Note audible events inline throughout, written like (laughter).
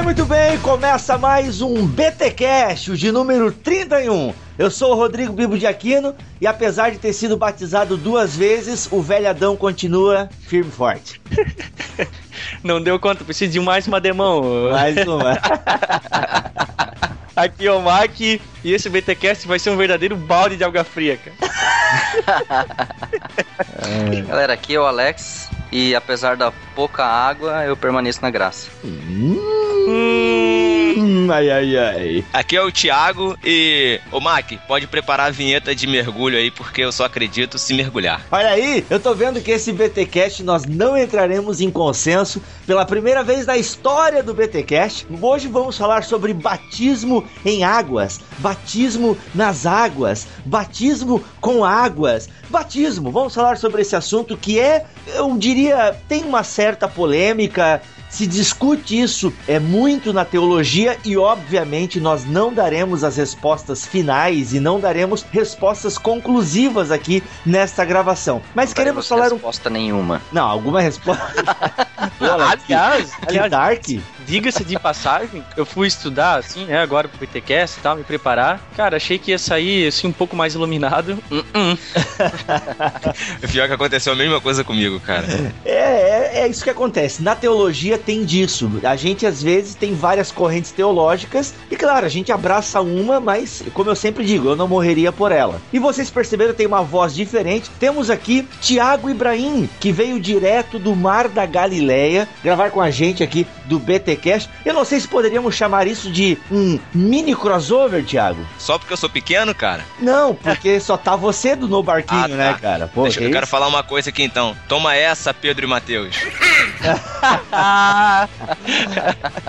bem, muito bem. Começa mais um BTcast, o de número 31. Eu sou o Rodrigo Bibo de Aquino e apesar de ter sido batizado duas vezes, o velhadão continua firme e forte. (laughs) Não deu conta, preciso de mais uma demão. Mais uma. (laughs) Aqui é o Mac e esse BTcast vai ser um verdadeiro balde de alga fria, cara. (laughs) Galera, aqui é o Alex e apesar da pouca água, eu permaneço na graça. Hum, (laughs) ai, ai, ai. Aqui é o Thiago e. Ô Mac, pode preparar a vinheta de mergulho aí, porque eu só acredito se mergulhar. Olha aí, eu tô vendo que esse BTcast nós não entraremos em consenso pela primeira vez na história do BTcast. Hoje vamos falar sobre batismo em águas, batismo nas águas, batismo com águas, batismo. Vamos falar sobre esse assunto que é, eu diria, tem uma certa polêmica, se discute isso é muito na teologia e obviamente nós não daremos as respostas finais e não daremos respostas conclusivas aqui nesta gravação. Mas Não queremos falar um resposta nenhuma. não, alguma resposta. (laughs) Aliás, aliás, dark. Diga-se de passagem, eu fui estudar, assim, né, agora pro BTcast e tal, me preparar. Cara, achei que ia sair, assim, um pouco mais iluminado. Hum, hum. (laughs) Pior que aconteceu a mesma coisa comigo, cara. É, é, é isso que acontece. Na teologia tem disso. A gente às vezes tem várias correntes teológicas e claro, a gente abraça uma, mas como eu sempre digo, eu não morreria por ela. E vocês perceberam, tem uma voz diferente. Temos aqui Tiago Ibrahim, que veio direto do Mar da Galileia gravar com a gente aqui do BTcast. Eu não sei se poderíamos chamar isso de um mini crossover, Tiago. Só porque eu sou pequeno, cara. Não, porque só tá você do no barquinho, Ah, tá. né, cara? Pô, Deixa, que eu quero isso? falar uma coisa aqui então. Toma essa, Pedro e Mateus. (laughs)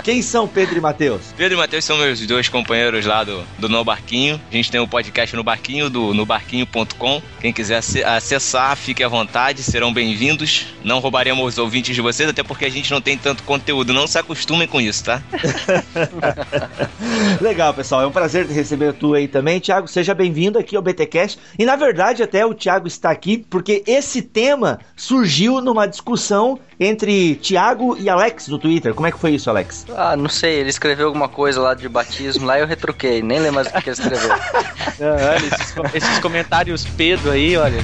Quem são Pedro e Matheus? Pedro e Mateus são meus dois companheiros lá do, do No Barquinho. A gente tem um podcast no Barquinho, do nobarquinho.com. Quem quiser ace- acessar, fique à vontade, serão bem-vindos. Não roubaremos os ouvintes de vocês, até porque a gente não tem tanto conteúdo. Não se acostumem com isso, tá? (laughs) Legal, pessoal. É um prazer receber tu aí também. Tiago, seja bem-vindo aqui ao BTcast. E na verdade, até o Tiago está aqui porque esse tema surgiu numa discussão entre Tiago e Alex no Twitter. Como é que foi isso, Alex? Ah, não sei, ele escreveu alguma coisa lá de batismo lá e eu retruquei, nem lembro mais o que ele escreveu. (laughs) Ah, olha, esses, esses comentários Pedro aí, olha.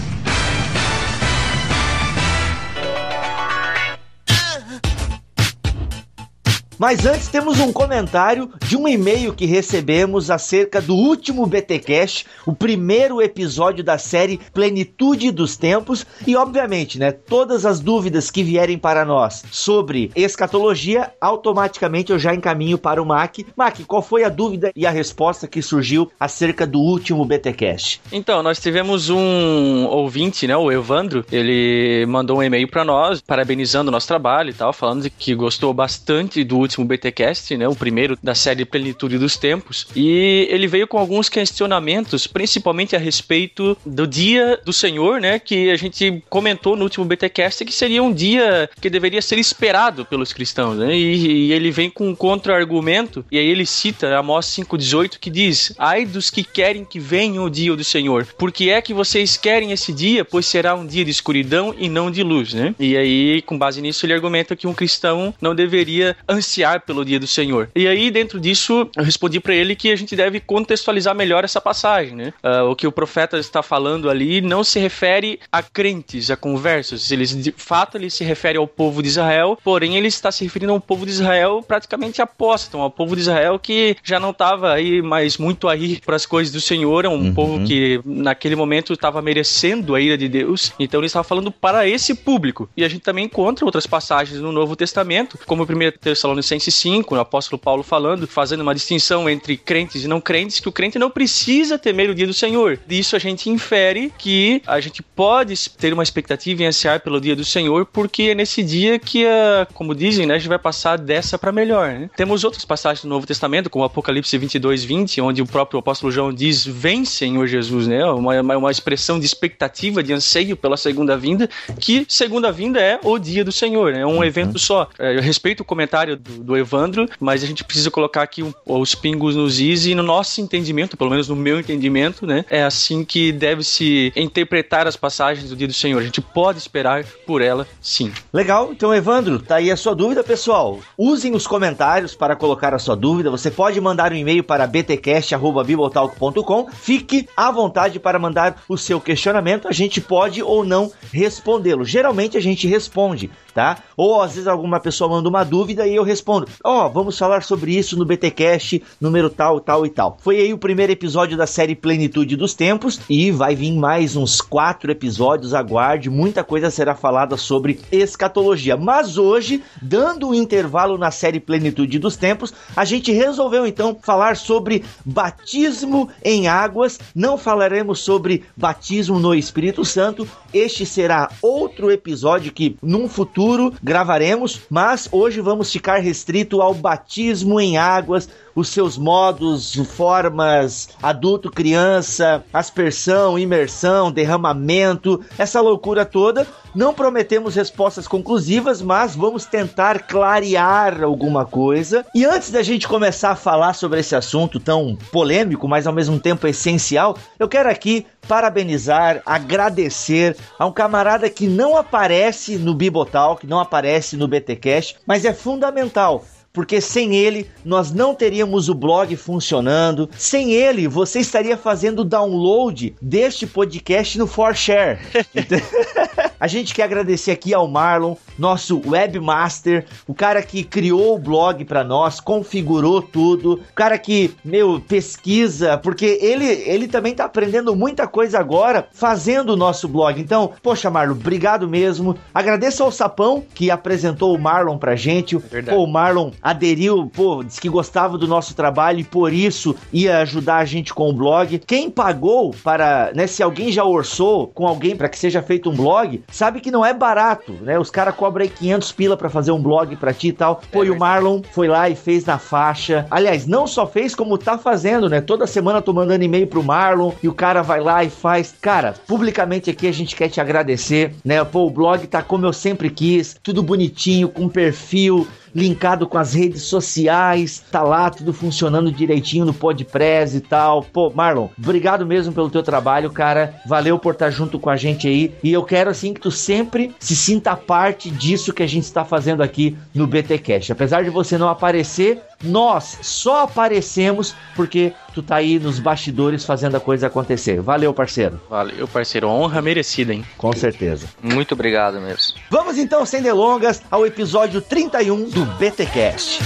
Mas antes temos um comentário de um e-mail que recebemos acerca do último BTcast, o primeiro episódio da série Plenitude dos Tempos e obviamente, né, todas as dúvidas que vierem para nós sobre escatologia, automaticamente eu já encaminho para o Mac. Mac, qual foi a dúvida e a resposta que surgiu acerca do último BTcast? Então, nós tivemos um ouvinte, né, o Evandro, ele mandou um e-mail pra nós, parabenizando o nosso trabalho e tal, falando que gostou bastante do último BTcast, né, o primeiro da série Plenitude dos Tempos, e ele veio com alguns questionamentos, principalmente a respeito do dia do Senhor, né, que a gente comentou no último BTcast que seria um dia que deveria ser esperado pelos cristãos, né, e, e ele vem com um contra-argumento, e aí ele cita Amós 5,18 que diz, ai dos que querem que venha o dia do Senhor, porque é que vocês querem esse dia, pois será um dia de escuridão e não de luz, né? E aí, com base nisso, ele argumenta que um cristão não deveria ansiar pelo dia do Senhor. E aí, dentro disso, eu respondi para ele que a gente deve contextualizar melhor essa passagem, né? Ah, o que o profeta está falando ali não se refere a crentes, a conversos. Ele, de fato, ele se refere ao povo de Israel, porém ele está se referindo ao povo de Israel praticamente apóstata, ao povo de Israel que já não estava aí mais muito aí para as coisas do Senhor, é um Uhum. povo que naquele momento estava merecendo a ira de Deus. Então ele estava falando para esse público. E a gente também encontra outras passagens no Novo Testamento, como 1 Tessalonicenses 5, o apóstolo Paulo falando, fazendo uma distinção entre crentes e não crentes, que o crente não precisa temer o dia do Senhor. Disso a gente infere que a gente pode ter uma expectativa em ansiar pelo dia do Senhor, porque é nesse dia que, como dizem, né, a gente vai passar dessa para melhor. né? Temos outras passagens do Novo Testamento, como Apocalipse 22, 20, onde o próprio apóstolo João diz: Vem, Senhor Jesus, né? Uma, uma, expressão de expectativa, de anseio pela segunda vinda, que segunda vinda é o dia do Senhor, né? é um evento só. É, Eu respeito o comentário do do Evandro, mas a gente precisa colocar aqui os pingos nos is e no nosso entendimento, pelo menos no meu entendimento, né? É assim que deve se interpretar as passagens do dia do Senhor. A gente pode esperar por ela, sim. Legal, então Evandro, tá aí a sua dúvida, pessoal. Usem os comentários para colocar a sua dúvida. Você pode mandar um e-mail para btcast@bibotalk.com. Fique à vontade para mandar o seu questionamento. A gente pode ou não respondê-lo. Geralmente a gente responde, tá? Ou às vezes alguma pessoa manda uma dúvida e eu respondo: "Ó, oh, vamos falar sobre isso no BTcast número tal, tal e tal". Foi aí o primeiro episódio da série Plenitude dos Tempos e vai vir mais uns quatro episódios. Aguarde, muita coisa será falada sobre escatologia. Mas hoje, dando um intervalo na série Plenitude dos Tempos, a gente resolveu então falar sobre batismo em águas. Não falaremos sobre batismo no Espírito Santo. Este será outro episódio que num futuro gravaremos, mas hoje vamos ficar restrito ao batismo em águas os seus modos, formas, adulto, criança, aspersão, imersão, derramamento, essa loucura toda. Não prometemos respostas conclusivas, mas vamos tentar clarear alguma coisa. E antes da gente começar a falar sobre esse assunto tão polêmico, mas ao mesmo tempo essencial, eu quero aqui parabenizar, agradecer a um camarada que não aparece no Bibotalk, não aparece no BTcast, mas é fundamental porque sem ele nós não teríamos o blog funcionando. Sem ele, você estaria fazendo download deste podcast no ForShare. (laughs) A gente quer agradecer aqui ao Marlon, nosso webmaster, o cara que criou o blog para nós, configurou tudo, o cara que, meu, pesquisa, porque ele, ele também tá aprendendo muita coisa agora fazendo o nosso blog. Então, poxa, Marlon, obrigado mesmo. Agradeço ao Sapão que apresentou o Marlon pra gente. É pô, o Marlon aderiu, pô, disse que gostava do nosso trabalho e por isso ia ajudar a gente com o blog. Quem pagou para, né, se alguém já orçou com alguém para que seja feito um blog, sabe que não é barato, né? Os caras cobram aí 500 pila para fazer um blog para ti e tal. Pô, é, e o Marlon foi lá e fez na faixa. Aliás, não só fez como tá fazendo, né? Toda semana tô mandando e-mail pro Marlon e o cara vai lá e faz. Cara, publicamente aqui a gente quer te agradecer, né? Pô, o blog tá como eu sempre quis, tudo bonitinho, com perfil, linkado com as redes sociais, tá lá tudo funcionando direitinho no Podpress e tal. Pô, Marlon, obrigado mesmo pelo teu trabalho, cara. Valeu por estar junto com a gente aí. E eu quero assim que tu sempre se sinta parte disso que a gente está fazendo aqui no BTcast. Apesar de você não aparecer, nós só aparecemos porque tu tá aí nos bastidores fazendo a coisa acontecer. Valeu, parceiro. Valeu, parceiro. Honra merecida, hein? Com certeza. Muito obrigado mesmo. Vamos então, sem delongas, ao episódio 31 do BTcast.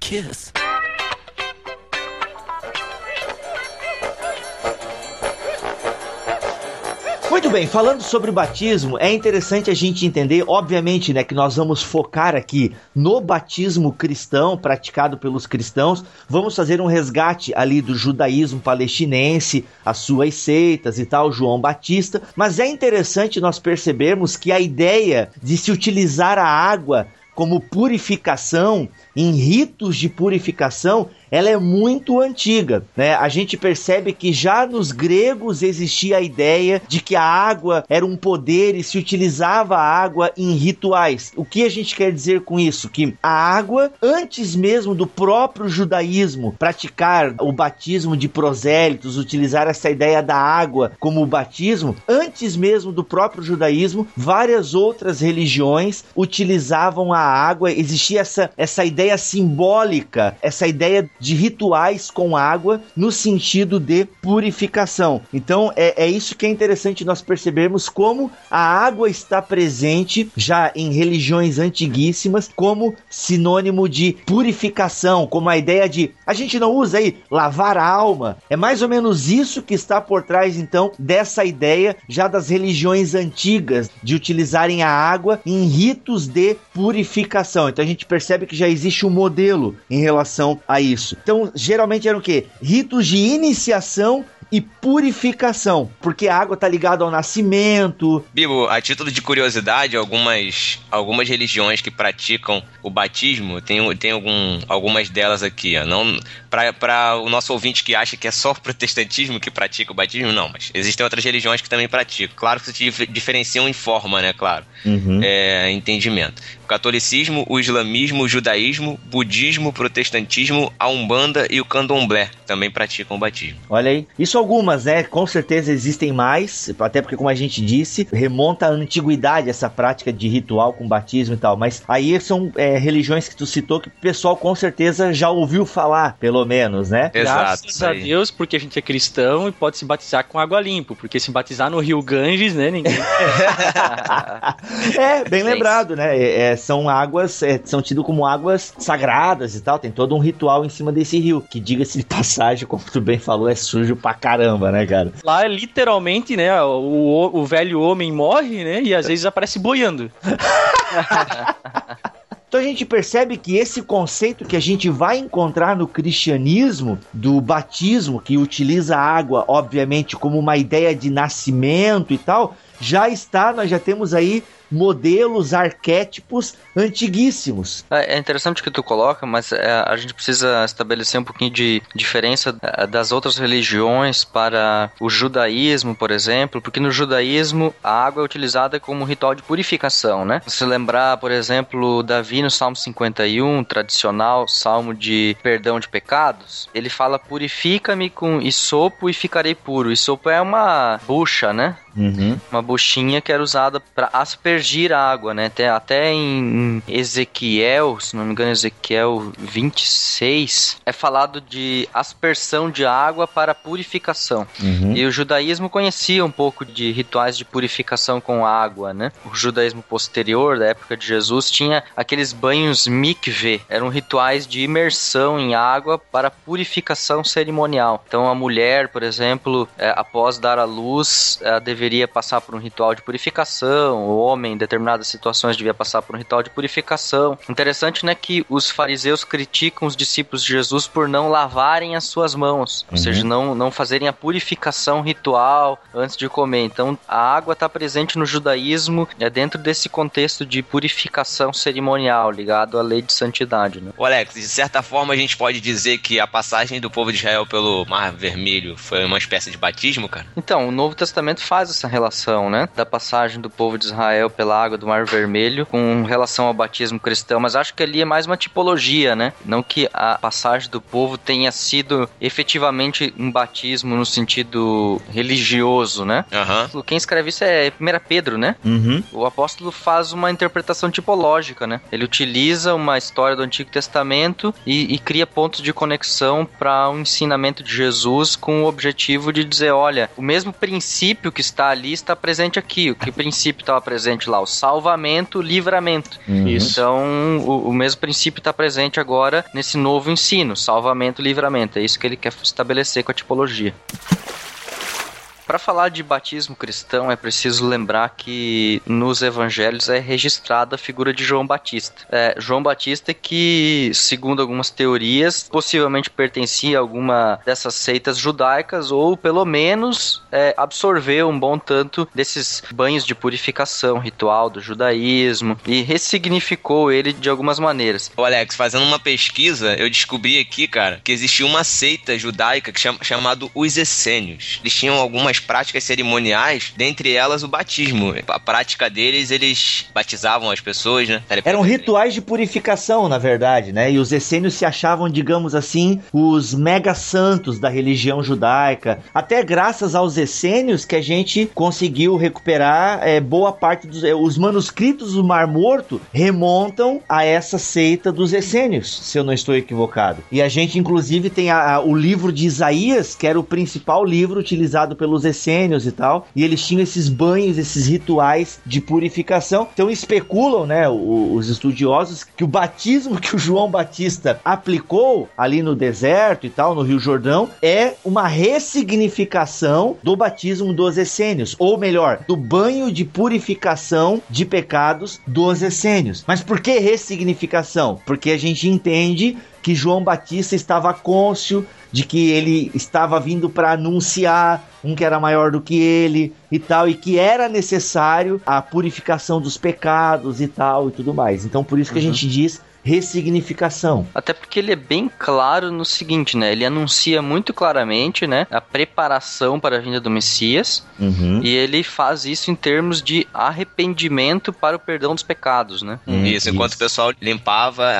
Kiss. Muito bem, falando sobre o batismo, é interessante a gente entender, obviamente, né, que nós vamos focar aqui no batismo cristão praticado pelos cristãos. Vamos fazer um resgate ali do judaísmo palestinense, as suas seitas e tal, João Batista, mas é interessante nós percebermos que a ideia de se utilizar a água como purificação, em ritos de purificação, ela é muito antiga, né? A gente percebe que já nos gregos existia a ideia de que a água era um poder e se utilizava a água em rituais. O que a gente quer dizer com isso? Que a água, antes mesmo do próprio judaísmo praticar o batismo de prosélitos, utilizar essa ideia da água como batismo, antes mesmo do próprio judaísmo, várias outras religiões utilizavam a água, existia essa, essa ideia simbólica, essa ideia de rituais com água no sentido de purificação. Então é, é isso que é interessante nós percebermos como a água está presente já em religiões antiguíssimas como sinônimo de purificação, como a ideia de a gente não usa aí lavar a alma. É mais ou menos isso que está por trás então dessa ideia já das religiões antigas de utilizarem a água em ritos de purificação. Então a gente percebe que já existe um modelo em relação a isso. Então, geralmente eram o quê? Ritos de iniciação e purificação, porque a água tá ligada ao nascimento. Bibo, a título de curiosidade, algumas, algumas religiões que praticam o batismo, tem, tem algum, algumas delas aqui, ó, não para o nosso ouvinte que acha que é só o protestantismo que pratica o batismo, não, mas existem outras religiões que também praticam. Claro que se diferenciam em forma, né, claro, uhum. é, entendimento o catolicismo, o islamismo, o judaísmo, budismo, protestantismo, a umbanda e o candomblé também praticam o batismo. Olha aí, isso algumas, né? Com certeza existem mais, até porque como a gente disse, remonta à antiguidade essa prática de ritual com batismo e tal. Mas aí são é, religiões que tu citou que o pessoal com certeza já ouviu falar, pelo menos, né? Exato. Graças a Deus, porque a gente é cristão e pode se batizar com água limpa, porque se batizar no Rio Ganges, né? Ninguém. (laughs) é, bem lembrado, né? É, é são águas, é, são tidas como águas sagradas e tal. Tem todo um ritual em cima desse rio, que diga-se de passagem, como tu bem falou, é sujo pra caramba, né, cara? Lá é literalmente, né, o, o velho homem morre, né, e às (laughs) vezes aparece boiando. (laughs) Então a gente percebe que esse conceito que a gente vai encontrar no cristianismo do batismo, que utiliza a água, obviamente, como uma ideia de nascimento e tal, já está, nós já temos aí modelos, arquétipos antiguíssimos. É, é interessante que tu coloca, mas é, a gente precisa estabelecer um pouquinho de diferença é, das outras religiões para o judaísmo, por exemplo, porque no judaísmo a água é utilizada como ritual de purificação, né? Se lembrar, por exemplo, Davi no Salmo 51, tradicional salmo de perdão de pecados, ele fala: Purifica-me com isopo e ficarei puro. Isopo é uma bucha, né? Uhum. Uma buchinha que era usada para aspergir a água, né? Até, até em Ezequiel, se não me engano, Ezequiel 26, é falado de aspersão de água para purificação. Uhum. E o judaísmo conhecia um pouco de rituais de purificação com água, né? O judaísmo posterior, da época de Jesus, tinha aqueles banhos mikve, eram rituais de imersão em água para purificação cerimonial. Então a mulher, por exemplo, é, após dar à luz, deveria deveria passar por um ritual de purificação, o homem em determinadas situações devia passar por um ritual de purificação. Interessante, né, que os fariseus criticam os discípulos de Jesus por não lavarem as suas mãos, uhum. ou seja, não, não fazerem a purificação ritual antes de comer. Então, a água está presente no judaísmo é dentro desse contexto de purificação cerimonial, ligado à lei de santidade. Né? O Alex, de certa forma a gente pode dizer que a passagem do povo de Israel pelo Mar Vermelho foi uma espécie de batismo, cara? Então, o Novo Testamento faz essa relação, né? Da passagem do povo de Israel pela água do Mar Vermelho com relação ao batismo cristão, mas acho que ali é mais uma tipologia, né? Não que a passagem do povo tenha sido efetivamente um batismo no sentido religioso, né? Uhum. Quem escreve isso é 1 Pedro, né? Uhum. O apóstolo faz uma interpretação tipológica, né? Ele utiliza uma história do Antigo Testamento e, e cria pontos de conexão para o um ensinamento de Jesus com o objetivo de dizer, olha, o mesmo princípio que está ali está presente aqui. O que (laughs) princípio estava presente lá? O salvamento, livramento. Uhum. Então, o, o, mesmo princípio está presente agora nesse novo ensino, salvamento, livramento. É isso que ele quer estabelecer com a tipologia. Para falar de batismo cristão, é preciso lembrar que nos evangelhos é registrada a figura de João Batista. É, João Batista que, segundo algumas teorias, possivelmente pertencia a alguma dessas seitas judaicas ou, pelo menos, é, absorveu um bom tanto desses banhos de purificação ritual do judaísmo e ressignificou ele de algumas maneiras. O Alex, fazendo uma pesquisa, eu descobri aqui, cara, que existia uma seita judaica que os Essênios. Eles tinham algumas práticas cerimoniais, dentre elas o batismo. A prática deles, eles batizavam as pessoas, né? Eram rituais de purificação, na verdade, né? E os essênios se achavam, digamos assim, os mega santos da religião judaica. Até graças aos essênios que a gente conseguiu recuperar é, boa parte dos. É, os manuscritos do Mar Morto remontam a essa seita dos essênios, se eu não estou equivocado. E a gente, inclusive, tem a, a, o livro de Isaías, que era o principal livro utilizado pelos essênios e tal, e eles tinham esses banhos, esses rituais de purificação. Então especulam, né, os estudiosos, que o batismo que o João Batista aplicou ali no deserto e tal, no Rio Jordão, é uma ressignificação do batismo dos essênios, ou melhor, do banho de purificação de pecados dos essênios. Mas por que ressignificação? Porque a gente entende que João Batista estava côncio, de que ele estava vindo para anunciar um que era maior do que ele e tal, e que era necessário a purificação dos pecados e tal e tudo mais. Então por isso que uhum. a gente diz ressignificação. Até porque ele é bem claro no seguinte, né? Ele anuncia muito claramente, né, a preparação para a vinda do Messias, uhum. e ele faz isso em termos de arrependimento para o perdão dos pecados, né? Hum, isso, enquanto isso. o pessoal limpava,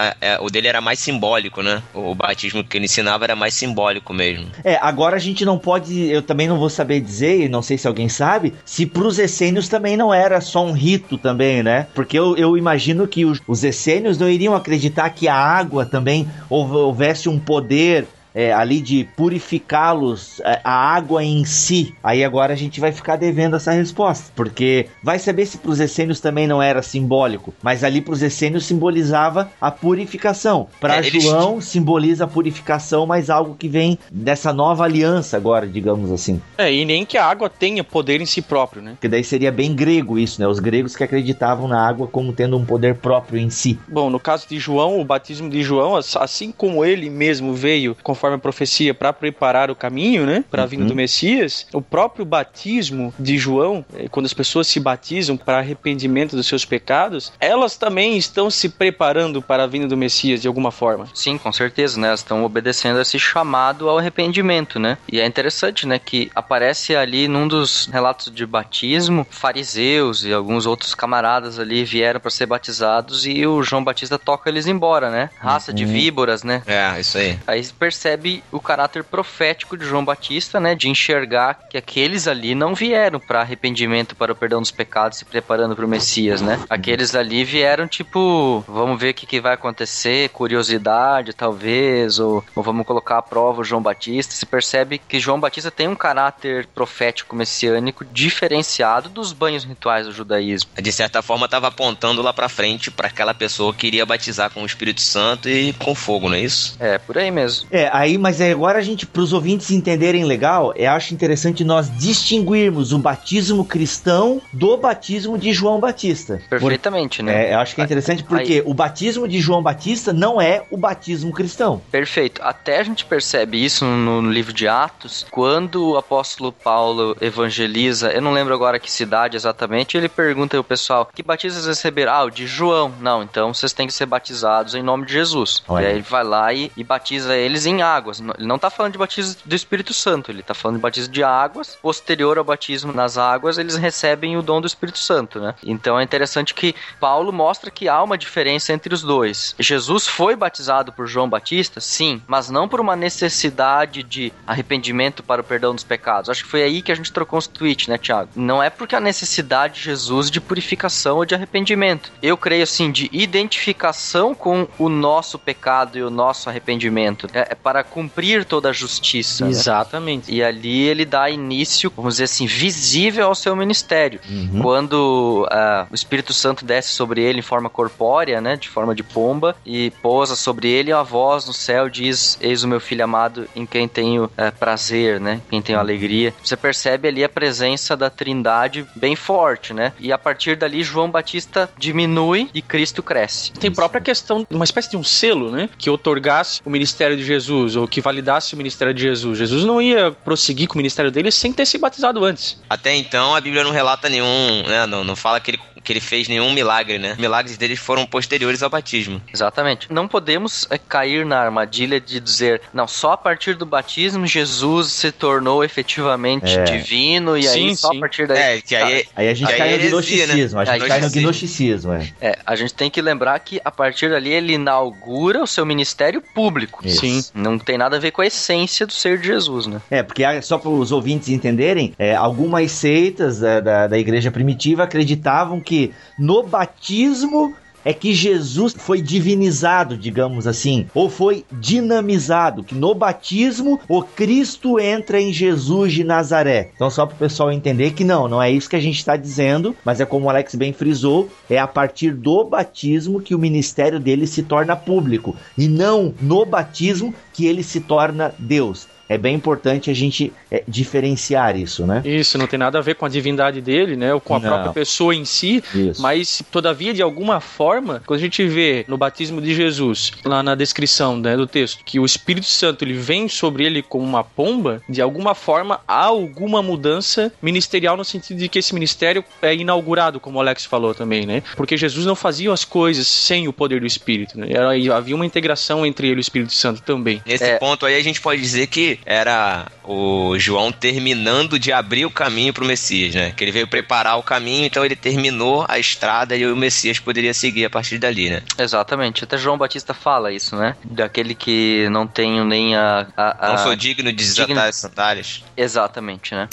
o dele era mais simbólico, né? O, o batismo que ele ensinava era mais simbólico mesmo. É, agora a gente não pode, eu também não vou saber dizer, e não sei se alguém sabe, se para os essênios também não era só um rito também, né? Porque eu, eu imagino que os, os essênios não iriam acreditar acreditar que a água também houvesse um poder é, ali de purificá-los, é, a água em si. Aí agora a gente vai ficar devendo essa resposta, porque vai saber se para os essênios também não era simbólico, mas ali para os essênios simbolizava a purificação. Para é, João eles... simboliza a purificação, mas algo que vem dessa nova aliança agora, digamos assim. É, e nem que a água tenha poder em si próprio, né? Que daí seria bem grego isso, né? Os gregos que acreditavam na água como tendo um poder próprio em si. Bom, no caso de João, o batismo de João, assim como ele mesmo veio conforme conforme a profecia, para preparar o caminho, né, para a vinda uhum. do Messias, o próprio batismo de João, eh, quando as pessoas se batizam para arrependimento dos seus pecados, elas também estão se preparando para a vinda do Messias de alguma forma. Sim, com certeza, né? Elas estão obedecendo a esse chamado ao arrependimento, né? E é interessante, né, que aparece ali num dos relatos de batismo, fariseus e alguns outros camaradas ali vieram para ser batizados e o João Batista toca eles embora, né? Raça uhum. de víboras, né? É, isso aí. Aí percebe percebe o caráter profético de João Batista, né, de enxergar que aqueles ali não vieram para arrependimento, para o perdão dos pecados, se preparando para o Messias, né? Aqueles ali vieram tipo, vamos ver o que, que vai acontecer, curiosidade talvez, ou, ou vamos colocar à prova o João Batista. Se percebe que João Batista tem um caráter profético messiânico diferenciado dos banhos rituais do judaísmo. De certa forma, estava apontando lá para frente para aquela pessoa que iria batizar com o Espírito Santo e com fogo, não é isso? É, por aí mesmo. É, aí aí, mas agora a gente, para os ouvintes entenderem legal, eu acho interessante nós distinguirmos o batismo cristão do batismo de João Batista. Perfeitamente, Por, né? É, eu acho que é interessante porque aí, o batismo de João Batista não é o batismo cristão. Perfeito. Até a gente percebe isso no, no livro de Atos, quando o apóstolo Paulo evangeliza, eu não lembro agora que cidade exatamente, ele pergunta ao pessoal: que batismos receberam? Ah, o de João. Não, então vocês têm que ser batizados em nome de Jesus. Olha. E aí ele vai lá e, e batiza eles em água águas. Ele não está falando de batismo do Espírito Santo, ele está falando de batismo de águas. Posterior ao batismo nas águas, eles recebem o dom do Espírito Santo, né? Então é interessante que Paulo mostra que há uma diferença entre os dois. Jesus foi batizado por João Batista, sim, mas não por uma necessidade de arrependimento para o perdão dos pecados. Acho que foi aí que a gente trocou os tweets, né, Tiago? Não é porque a necessidade de Jesus de purificação ou de arrependimento. Eu creio assim de identificação com o nosso pecado e o nosso arrependimento. É, é para cumprir toda a justiça. Exatamente. E ali ele dá início, vamos dizer assim, visível ao seu ministério. Uhum. Quando uh, o Espírito Santo desce sobre ele em forma corpórea, né, de forma de pomba, e pousa sobre ele, a voz no céu diz: Eis o meu filho amado em quem tenho uh, prazer, né, quem tenho alegria. Você percebe ali a presença da Trindade bem forte, né? E a partir dali, João Batista diminui e Cristo cresce. Tem própria questão, uma espécie de um selo, né, que otorgasse o ministério de Jesus, ou que validasse o ministério de Jesus. Jesus não ia prosseguir com o ministério dele sem ter se batizado antes. Até então a Bíblia não relata nenhum, né, não, não fala que ele que ele fez nenhum milagre, né? Milagres dele foram posteriores ao batismo. Exatamente. Não podemos é, cair na armadilha de dizer, não, só a partir do batismo Jesus se tornou efetivamente é. divino e sim, aí só a partir daí. É, que aí, tá. aí a gente aí cai no né? gnosticismo, né? a gente cai no gnosticismo, é. é. a gente tem que lembrar que a partir dali ele inaugura o seu ministério público. Isso. Sim. Não tem nada a ver com a essência do ser de Jesus, né? É, porque só para os ouvintes entenderem, é, algumas seitas da, da, da igreja primitiva acreditavam que que no batismo é que Jesus foi divinizado, digamos assim, ou foi dinamizado, que no batismo o Cristo entra em Jesus de Nazaré. Então só para o pessoal entender que não, não é isso que a gente está dizendo, mas é como o Alex bem frisou, é a partir do batismo que o ministério dele se torna público e não no batismo que ele se torna Deus. É bem importante a gente é, diferenciar isso, né? Isso, não tem nada a ver com a divindade dele, né? Ou com a Não. própria pessoa em si, Isso. mas todavia, de alguma forma, quando a gente vê no batismo de Jesus, lá na descrição né, do texto, que o Espírito Santo ele vem sobre ele como uma pomba, de alguma forma há alguma mudança ministerial no sentido de que esse ministério é inaugurado, como o Alex falou também, né? Porque Jesus não fazia as coisas sem o poder do Espírito, né? Era, havia uma integração entre ele e o Espírito Santo também. Nesse É. ponto aí a gente pode dizer que era o João terminando de abrir o caminho pro Messias, né? Que ele veio preparar o caminho, então ele terminou a estrada e o Messias poderia seguir a partir dali, né? Exatamente. Até João Batista fala isso, né? Daquele que não tem nem a. a- a- Não sou digno de desatar digno- as sandálias. Exatamente, né?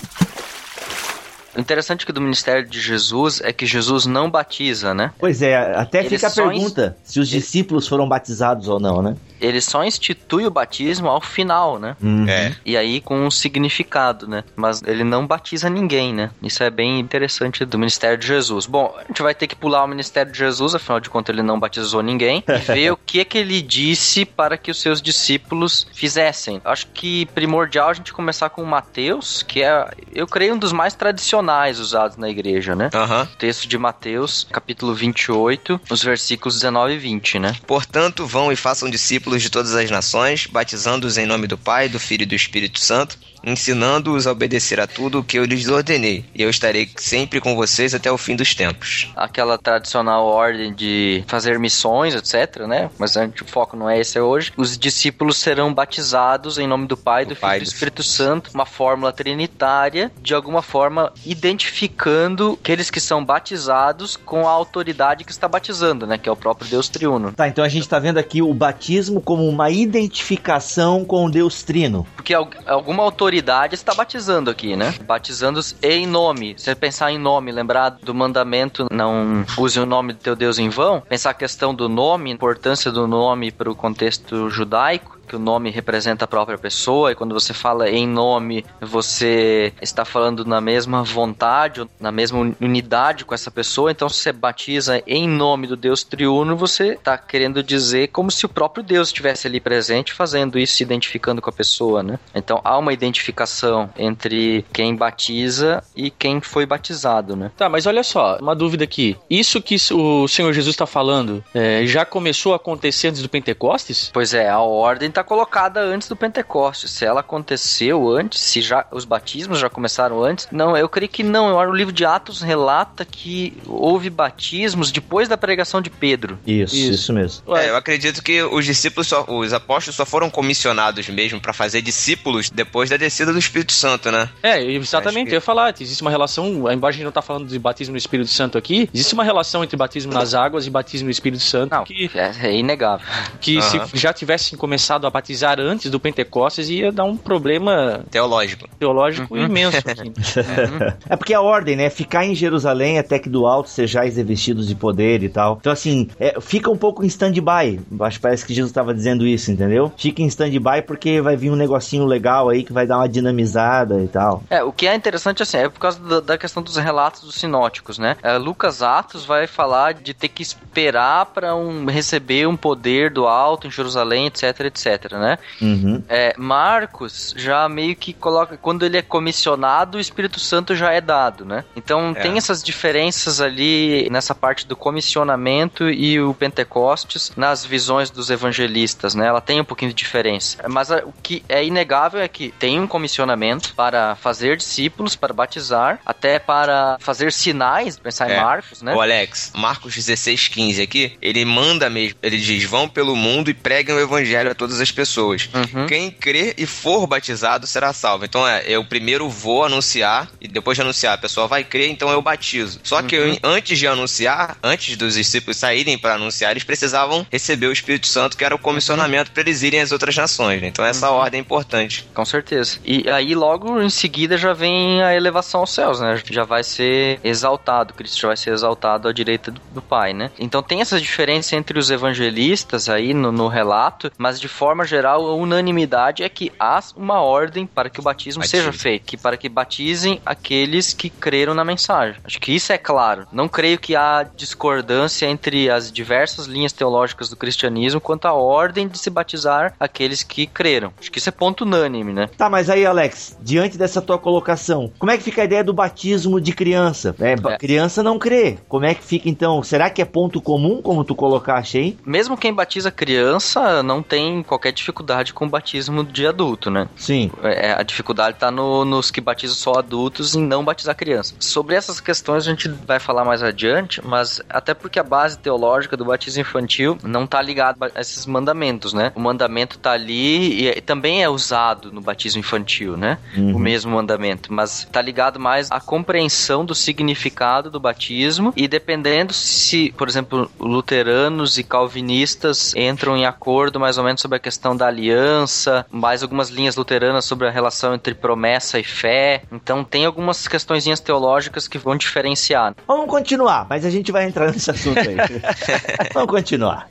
O interessante que do ministério de Jesus é que Jesus não batiza, né? Pois é, até Ele fica a pergunta se os discípulos foram batizados ou não, né? Ele só institui o batismo ao final, né? Uhum. É. E aí com um significado, né? Mas ele não batiza ninguém, né? Isso é bem interessante do ministério de Jesus. Bom, a gente vai ter que pular o ministério de Jesus, afinal de contas ele não batizou ninguém, e (laughs) ver o que é que ele disse para que os seus discípulos fizessem. Acho que primordial a gente começar com Mateus, que é, eu creio, um dos mais tradicionais usados na igreja, né? Aham. Texto de Mateus, capítulo 28, os versículos 19 e 20, né? Portanto, vão e façam discípulos de todas as nações, batizando-os em nome do Pai, do Filho e do Espírito Santo, ensinando-os a obedecer a tudo o que eu lhes ordenei. E eu estarei sempre com vocês até o fim dos tempos. aquela tradicional ordem de fazer missões, etc, né? Mas a gente- o foco não é esse hoje. Os discípulos serão batizados em nome do Pai, do, Do Filho e do do Espírito Santo, uma fórmula trinitária, de alguma forma identificando aqueles que são batizados com a autoridade que está batizando, né? Que é o próprio Deus triuno. Tá, então a gente tá vendo aqui o batismo como uma identificação com o Deus Trino. Porque al- alguma autoridade está batizando aqui, né? Batizando-os em nome. Se você pensar em nome, lembrar do mandamento não use o nome do teu Deus em vão, pensar a questão do nome, importância do nome para o contexto judaico, que o nome representa a própria pessoa, e quando você fala em nome, você está falando na mesma vontade, na mesma uni- unidade com essa pessoa, então se você batiza em nome do Deus triuno, você está querendo dizer como se o próprio Deus estivesse ali presente, fazendo isso, se identificando com a pessoa, né? Então há uma identificação entre quem batiza e quem foi batizado, né? Tá, mas olha só, uma dúvida aqui. Isso que o Senhor Jesus está falando é, já começou a acontecer antes do Pentecostes? Pois é, a ordem está colocada antes do Pentecostes. Se ela aconteceu antes, se já os batismos já começaram antes, não, eu creio que não. O livro de Atos relata que houve batismos depois da pregação de Pedro. Isso, isso, Isso. mesmo. É, eu acredito que os discípulos, só- os apóstolos só foram comissionados mesmo para fazer discípulos depois da descida do Espírito Santo, né? É, exatamente, que- eu ia falar, existe uma relação, a gente não tá falando de batismo no Espírito Santo aqui, existe uma relação entre batismo nas águas e batismo no Espírito Santo Não, que, é, é inegável. que se Aham. já tivessem começado a batizar antes do Pentecostes ia dar um problema Teológico. teológico Uhum. imenso aqui. (laughs) É porque a ordem, né? Ficar em Jerusalém até que do alto sejais revestidos de poder e tal. Então, assim, é, fica um pouco em stand-by. Acho que parece que Jesus estava dizendo isso, entendeu? Fica em stand-by porque vai vir um negocinho legal aí que vai dar uma dinamizada e tal. É, o que é interessante assim, é por causa da, da questão dos relatos dos sinóticos, né? É, Lucas Atos vai falar de ter que esperar para um, receber um poder do alto em Jerusalém, etc, etc, né? Uhum. É, Marcos já meio que coloca, quando ele é comissionado, o Espírito Santo já é dado, né? Então É. tem essas diferenças ali nessa parte do comissionamento e o Pentecostes nas visões dos evangelistas, né? Ela tem um pouquinho de diferença. Mas a- o que é inegável é que tem um comissionamento para fazer discípulos, para batizar, até para fazer sinais, pensar em É. Marcos, né? O Alex, Marcos 16, 15 aqui, ele manda mesmo, ele diz, vão pelo mundo e preguem o evangelho a todas as pessoas. Uhum. Quem crer e for batizado será salvo. Então é, eu primeiro vou anunciar e depois de anunciar a pessoa vai crer, então eu batizo. Só que eu, antes de anunciar, antes dos discípulos saírem para anunciar, eles precisavam receber o Espírito Santo, que era o comissionamento para eles irem às outras nações. né? Então essa ordem é importante. Com certeza. E aí, logo em seguida, já vem a elevação aos céus, né? Já vai ser exaltado, Cristo já vai ser exaltado à direita do, do Pai, né? Então tem essa diferença entre os evangelistas aí no, no relato, mas de forma forma geral, a unanimidade é que há uma ordem para que o batismo Batismo. seja feito, que para que batizem aqueles que creram na mensagem. Acho que isso é claro. Não creio que há discordância entre as diversas linhas teológicas do cristianismo quanto à ordem de se batizar aqueles que creram. Acho que isso é ponto unânime, né? Tá, mas aí, Alex, diante dessa tua colocação, como é que fica a ideia do batismo de criança? É, É. Criança não crê. Como é que fica então? Será que é ponto comum, como tu colocaste aí? Mesmo quem batiza criança não tem qualquer dificuldade com o batismo de adulto, né? Sim. É, a dificuldade está no, nos que batizam só adultos e não batizar criança. Sobre essas questões a gente vai falar mais adiante, mas até porque a base teológica do batismo infantil não está ligada a esses mandamentos, né? O mandamento está ali e é- também é usado no batismo infantil, né? Uhum. O mesmo mandamento, mas está ligado mais à compreensão do significado do batismo e dependendo se, por exemplo, luteranos e calvinistas entram em acordo mais ou menos sobre a questão da aliança, mais algumas linhas luteranas sobre a relação entre promessa e fé. Então tem algumas questõezinhas teológicas que vão diferenciar. Vamos continuar, mas a gente vai entrar nesse assunto aí. (laughs) Vamos continuar.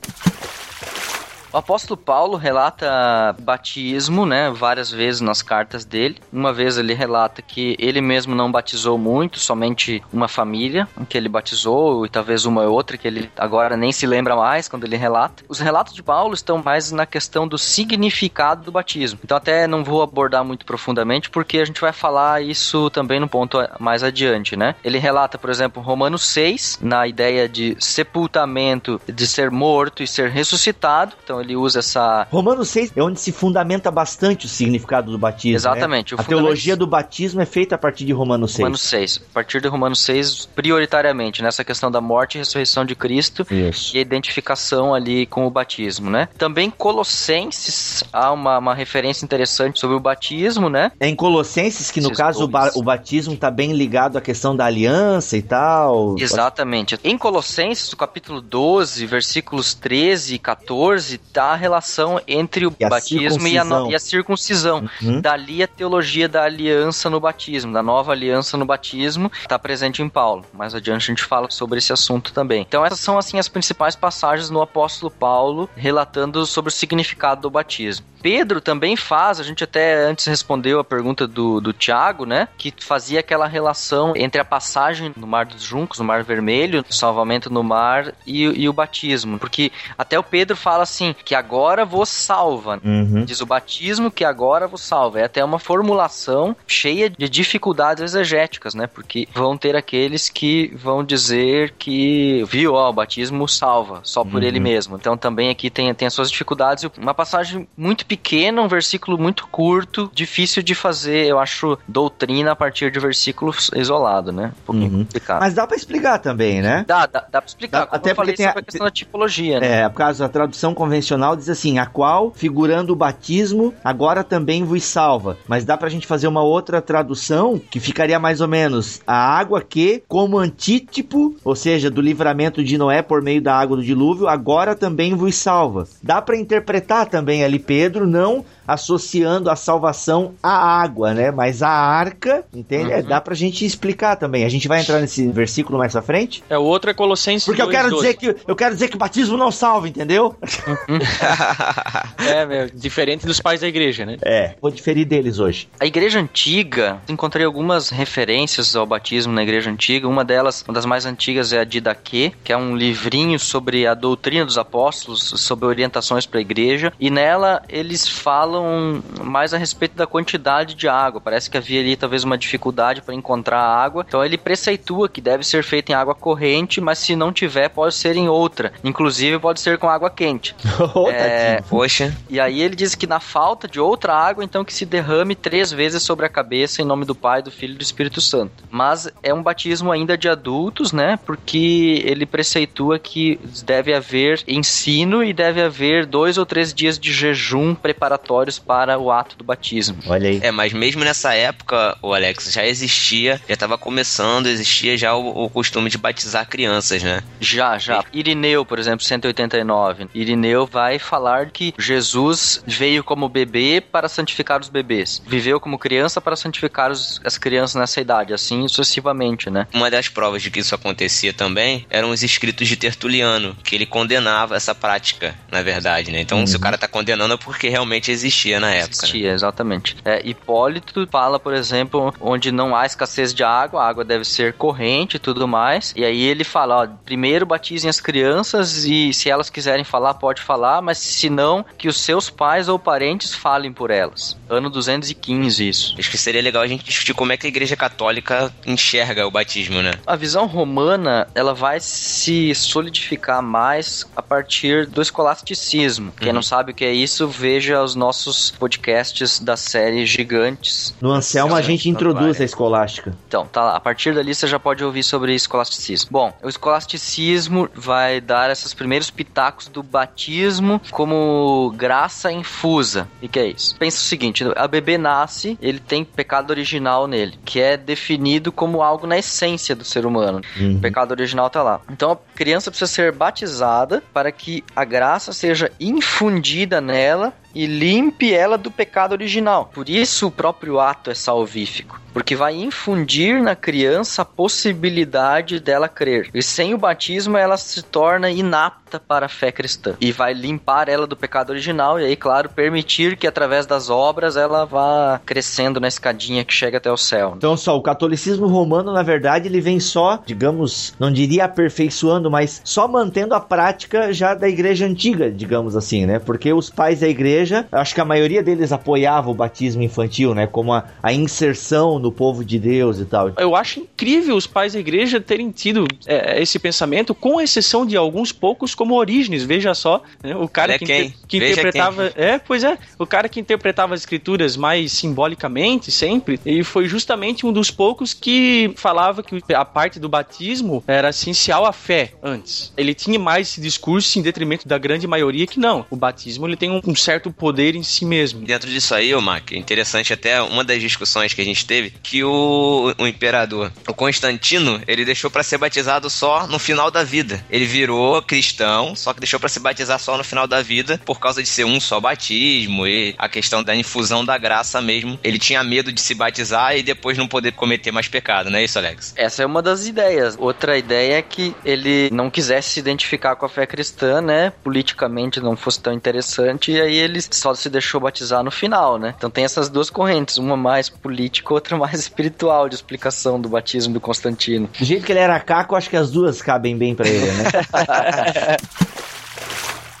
O apóstolo Paulo relata batismo, né, várias vezes nas cartas dele. Uma vez ele relata que ele mesmo não batizou muito, somente uma família que ele batizou e talvez uma ou outra que ele agora nem se lembra mais quando ele relata. Os relatos de Paulo estão mais na questão do significado do batismo. Então até não vou abordar muito profundamente porque a gente vai falar isso também no ponto mais adiante, né? Ele relata, por exemplo, Romanos 6, na ideia de sepultamento, de ser morto e ser ressuscitado. Então ele usa essa Romanos 6 é onde se fundamenta bastante o significado do batismo. Exatamente, Né? A fundamento- teologia do batismo é feita a partir de Romanos 6. Romanos 6. A partir de Romanos 6, prioritariamente nessa questão da morte e ressurreição de Cristo Isso. e a identificação ali com o batismo, né? Também Colossenses há uma, uma referência interessante sobre o batismo, né? É em Colossenses que, no caso, o, ba- o batismo está bem ligado à questão da aliança e tal. Exatamente. Em Colossenses, no capítulo 12, versículos 13 e 14, tá a relação entre o E a batismo e a, no- circuncisão. e a circuncisão. Uhum. Dali a teologia da aliança no batismo, da nova aliança no batismo, está presente em Paulo. Mais adiante a gente fala sobre esse assunto também. Então essas são assim as principais passagens no apóstolo Paulo relatando sobre o significado do batismo. Pedro também faz, a gente até antes respondeu a pergunta do, do Tiago, né? Que fazia aquela relação entre a passagem no Mar dos Juncos, no Mar Vermelho, o salvamento no mar e, e o batismo. Porque até o Pedro fala assim, que agora vos salva. Uhum. Diz o batismo que agora vos salva. É até uma formulação cheia de dificuldades exegéticas, né? Porque vão ter aqueles que vão dizer que, viu, ó, o batismo salva, só por Uhum. ele mesmo. Então também aqui tem, tem as suas dificuldades. Uma passagem muito pequena, um versículo muito curto, difícil de fazer, eu acho, doutrina a partir de versículos isolados, né? Um pouquinho Uhum. complicado. Mas dá pra explicar também, né? Dá, dá, dá pra explicar. Dá- como até eu falei porque tem a- sobre a questão da tipologia, né? É, por causa da tradução convencional diz assim, a qual, figurando o batismo, agora também vos salva. Mas dá pra gente fazer uma outra tradução que ficaria mais ou menos a água que, como antítipo, ou seja, do livramento de Noé por meio da água do dilúvio, agora também vos salva. Dá pra interpretar também ali Pedro, não associando a salvação à água, né? Mas a arca, entende? É, Uhum. dá pra gente explicar também. A gente vai entrar nesse versículo mais pra frente? É, o outro é Colossenses Porque eu quero 2:12. dizer que eu quero dizer que o batismo não salva, entendeu? (laughs) É, meu, diferente dos pais da igreja, né? É, vou diferir deles hoje. A igreja antiga, encontrei algumas referências ao batismo na igreja antiga. Uma delas, uma das mais antigas, é a Didaquê, que é um livrinho sobre a doutrina dos apóstolos, sobre orientações para a igreja. E nela eles falam mais a respeito da quantidade de água. Parece que havia ali talvez uma dificuldade para encontrar água. Então ele preceitua que deve ser feito em água corrente, mas se não tiver, pode ser em outra. Inclusive pode ser com água quente. (laughs) É. Poxa, E aí ele diz que na falta de outra água, então que se derrame três vezes sobre a cabeça em nome do Pai, do Filho e do Espírito Santo. Mas é um batismo ainda de adultos, né? Porque ele preceitua que deve haver ensino e deve haver dois ou três dias de jejum preparatório preparatórios para o ato do batismo. Olha aí. É, mas mesmo nessa época, o Alex, já existia, já estava começando, existia já o, o, costume de batizar crianças, né? Já, já. Irineu, por exemplo, 189. Irineu vai falar que Jesus veio como bebê para santificar os bebês. Viveu como criança para santificar os, as crianças nessa idade, assim sucessivamente, né? Uma das provas de que isso acontecia também eram os escritos de Tertuliano, que ele condenava essa prática, na verdade, né? Então, uhum. se o cara tá condenando é porque realmente existia na época. Né? Existia, né? exatamente. É, Hipólito fala, por exemplo, onde não há escassez de água, a água deve ser corrente e tudo mais. E aí ele fala, ó, primeiro batizem as crianças e se elas quiserem falar, pode falar, mas se não, que os seus pais ou parentes falem por elas. Ano 215 isso. Acho que seria legal a gente discutir como é que a Igreja Católica enxerga o batismo, né? A visão romana, ela vai se solidificar mais a partir do escolasticismo. Quem uhum. não sabe o que é isso, veja os nossos podcasts da série Gigantes. No Anselmo a gente introduz a escolástica. Então, tá lá. A partir dali você já pode ouvir sobre escolasticismo. Bom, o escolasticismo vai dar esses primeiros pitacos do batismo como graça infusa. E que é isso? Pensa o seguinte, a bebê nasce, ele tem pecado original nele, que é definido como algo na essência do ser humano. Uhum. O pecado original tá lá. Então a criança precisa ser batizada para que a graça seja infundida nela e limpe ela do pecado original. Por isso o próprio ato é salvífico, porque vai infundir na criança a possibilidade dela crer. E sem o batismo ela se torna inapta para a fé cristã e vai limpar ela do pecado original e aí, claro, permitir que através das obras ela vá crescendo na escadinha que chega até o céu. Então, só o catolicismo romano, na verdade, ele vem só, digamos, não diria aperfeiçoando, mas só mantendo a prática já da igreja antiga, digamos assim, né? Porque os pais da igreja igreja, acho que a maioria deles apoiava o batismo infantil, né? Como a, a inserção no povo de Deus e tal. Eu acho incrível os pais da igreja terem tido é, esse pensamento, com exceção de alguns poucos, como Orígenes, veja só. Né? O cara que, inter, que interpretava. Quem. É, pois é. O cara que interpretava as escrituras mais simbolicamente, sempre, e foi justamente um dos poucos que falava que a parte do batismo era essencial à fé antes. Ele tinha mais esse discurso em detrimento da grande maioria que não. O batismo ele tem um, um certo poder em si mesmo. Dentro disso aí, o Mac, é interessante até uma das discussões que a gente teve, que o, o imperador, o Constantino, ele deixou para ser batizado só no final da vida. Ele virou cristão, só que deixou para se batizar só no final da vida, por causa de ser um só batismo e a questão da infusão da graça mesmo. Ele tinha medo de se batizar e depois não poder cometer mais pecado, não é isso, Alex? Essa é uma das ideias. Outra ideia é que ele não quisesse se identificar com a fé cristã, né? Politicamente não fosse tão interessante, e aí ele só se deixou batizar no final, né? Então tem essas duas correntes, uma mais política, outra mais (laughs) espiritual de explicação do batismo do Constantino. Do jeito que ele era caco, acho que as duas cabem bem para ele, né? (laughs) that.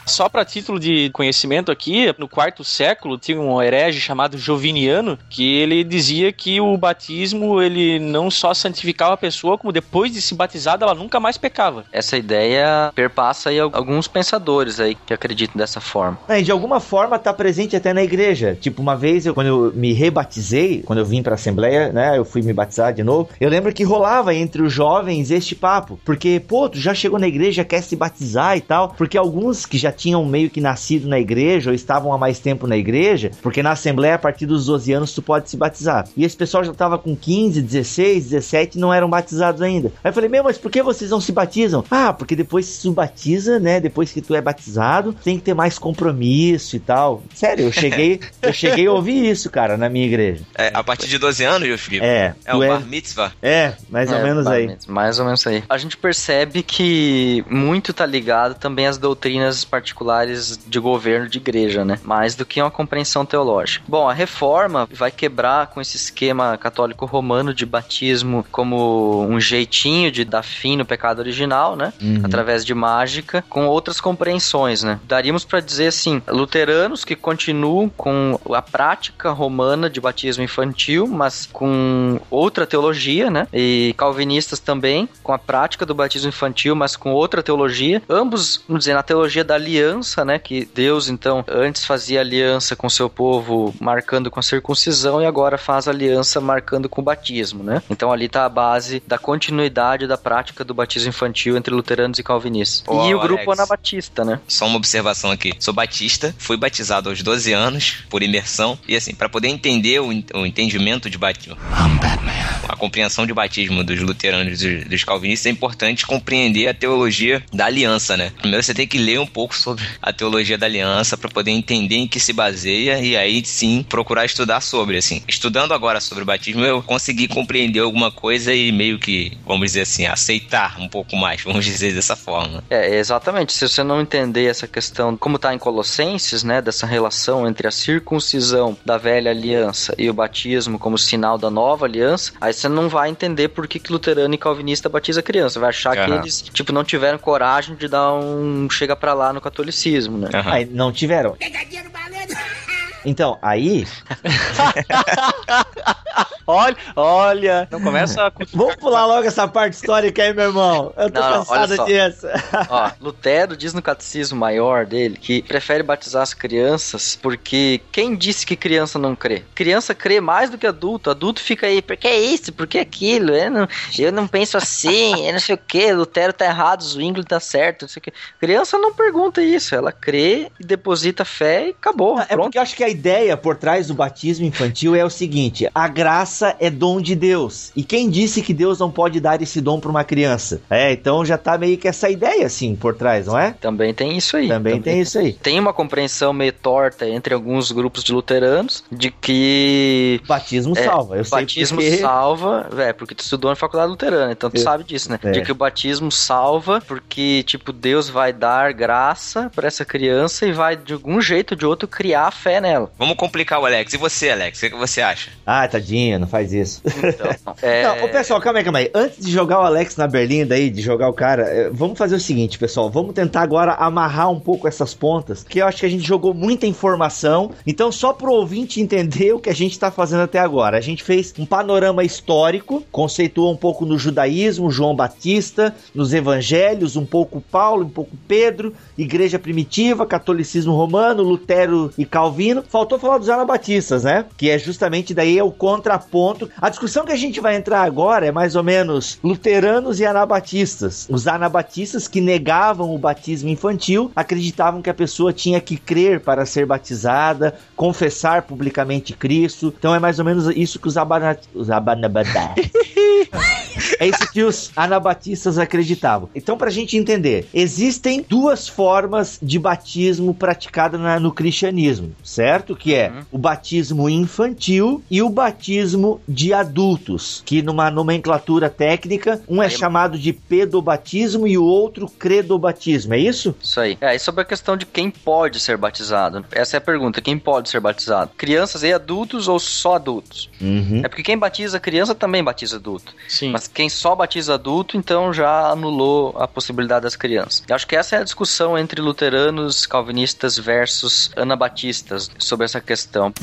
Só para título de conhecimento aqui, no quarto século tinha um herege chamado Joviniano que ele dizia que o batismo ele não só santificava a pessoa, como depois de se batizada ela nunca mais pecava. Essa ideia perpassa aí alguns pensadores aí que acreditam dessa forma. É, de alguma forma tá presente até na igreja. Tipo, uma vez eu, quando eu me rebatizei, quando eu vim para a assembleia, né, eu fui me batizar de novo, eu lembro que rolava entre os jovens este papo, porque pô, tu já chegou na igreja, quer se batizar e tal, porque alguns que já tinham meio que nascido na igreja ou estavam há mais tempo na igreja, porque na Assembleia, a partir dos 12 anos, tu pode se batizar. E esse pessoal já tava com 15, 16, 17 e não eram batizados ainda. Aí eu falei, meu, mas por que vocês não se batizam? Ah, porque depois se batiza, né? Depois que tu é batizado, tem que ter mais compromisso e tal. Sério, eu cheguei, (laughs) eu cheguei a ouvir isso, cara, na minha igreja. É, a partir de 12 anos, meu filho? É. É o é... bar mitzvah? É, mais é, ou menos aí. Mitzvah, mais ou menos aí. A gente percebe que muito tá ligado também às doutrinas particulares de governo de igreja, né? Mais do que uma compreensão teológica. Bom, a reforma vai quebrar com esse esquema católico romano de batismo como um jeitinho de dar fim no pecado original, né? Uhum. Através de mágica, com outras compreensões, né? Daríamos para dizer assim, luteranos que continuam com a prática romana de batismo infantil, mas com outra teologia, né? E calvinistas também com a prática do batismo infantil, mas com outra teologia. Ambos, vamos dizer, na teologia da aliança, né? Que Deus, então, antes fazia aliança com seu povo, marcando com a circuncisão, e agora faz aliança marcando com o batismo, né? Então ali tá a base da continuidade da prática do batismo infantil entre luteranos e calvinistas. Ô, e o grupo Alex. anabatista, né? Só uma observação aqui. Sou batista, fui batizado aos 12 anos, por imersão. E assim, para poder entender o, o entendimento de batismo, a compreensão de batismo dos luteranos e dos, dos calvinistas, é importante compreender a teologia da aliança, né? Primeiro você tem que ler um pouco sobre a teologia da aliança para poder entender em que se baseia e aí sim procurar estudar sobre, assim. Estudando agora sobre o batismo, eu consegui compreender alguma coisa e meio que, vamos dizer assim, aceitar um pouco mais, vamos dizer dessa forma. É, exatamente. Se você não entender essa questão, como está em Colossenses, né, dessa relação entre a circuncisão da velha aliança e o batismo como sinal da nova aliança, aí você não vai entender por que, que luterano e calvinista batiza criança. Vai achar que Aham. eles, tipo, não tiveram coragem de dar um chega pra lá no catolicismo, né? Aham. Aí não tiveram. Então, aí, (laughs) (laughs) Olha, olha. Não começa a vamos pular logo essa parte histórica aí, meu irmão. Eu tô Não, cansado disso. (laughs) Ó, Lutero diz no catecismo maior dele que prefere batizar as crianças porque quem disse que criança não crê? Criança crê mais do que adulto. Adulto fica aí, por que é isso? Por que aquilo? Eu não, eu não penso assim, eu não sei o que. Lutero tá errado, Zwingli tá certo, não sei o que. Criança não pergunta isso, ela crê e deposita fé e acabou. É pronto. porque eu acho que a ideia por trás do batismo infantil é o seguinte: a graça é dom de Deus. E quem disse que Deus não pode dar esse dom para uma criança? É, então já tá meio que essa ideia assim por trás, não é? Também tem isso aí. Também tem isso aí. Tem uma compreensão meio torta entre alguns grupos de luteranos de que Batismo É, salva. Eu sei batismo porque... salva, é, porque tu estudou na faculdade luterana, então tu É. sabe disso, né? É. De que o batismo salva, porque, tipo, Deus vai dar graça pra essa criança e vai, de algum jeito ou de outro, criar a fé nela. Vamos complicar o Alex. E você, Alex? O que você acha? Ah, não faz isso. Então, (laughs) é, Não, ô, pessoal, calma aí, calma aí. Antes de jogar o Alex na Berlinda aí, de jogar o cara, eh, vamos fazer o seguinte, pessoal. Vamos tentar agora amarrar um pouco essas pontas, que eu acho que a gente jogou muita informação. Então, só pro ouvinte entender o que a gente tá fazendo até agora. A gente fez um panorama histórico, conceituou um pouco no judaísmo, João Batista, nos evangelhos, um pouco Paulo, um pouco Pedro, igreja primitiva, catolicismo romano, Lutero e Calvino. Faltou falar dos anabatistas, né? Que é justamente daí é o contraponto. A discussão que a gente vai entrar agora é mais ou menos luteranos e anabatistas. Os anabatistas que negavam o batismo infantil acreditavam que a pessoa tinha que crer para ser batizada, confessar publicamente Cristo. Então é mais ou menos isso que os abana... os abanabadá. É isso que os anabatistas acreditavam. Então, pra gente entender, existem duas formas de batismo praticada na- no cristianismo, certo? Que é Uhum. o batismo infantil e o batismo de adultos, que numa nomenclatura técnica, um é chamado de pedobatismo e o outro credobatismo, é isso? Isso aí. É, e sobre a questão de quem pode ser batizado. Essa é a pergunta, quem pode ser batizado? Crianças e adultos ou só adultos? Uhum. É porque quem batiza criança também batiza adulto. Sim. Mas quem só batiza adulto, então já anulou a possibilidade das crianças. Eu acho que essa é a discussão entre luteranos, calvinistas versus anabatistas sobre essa questão.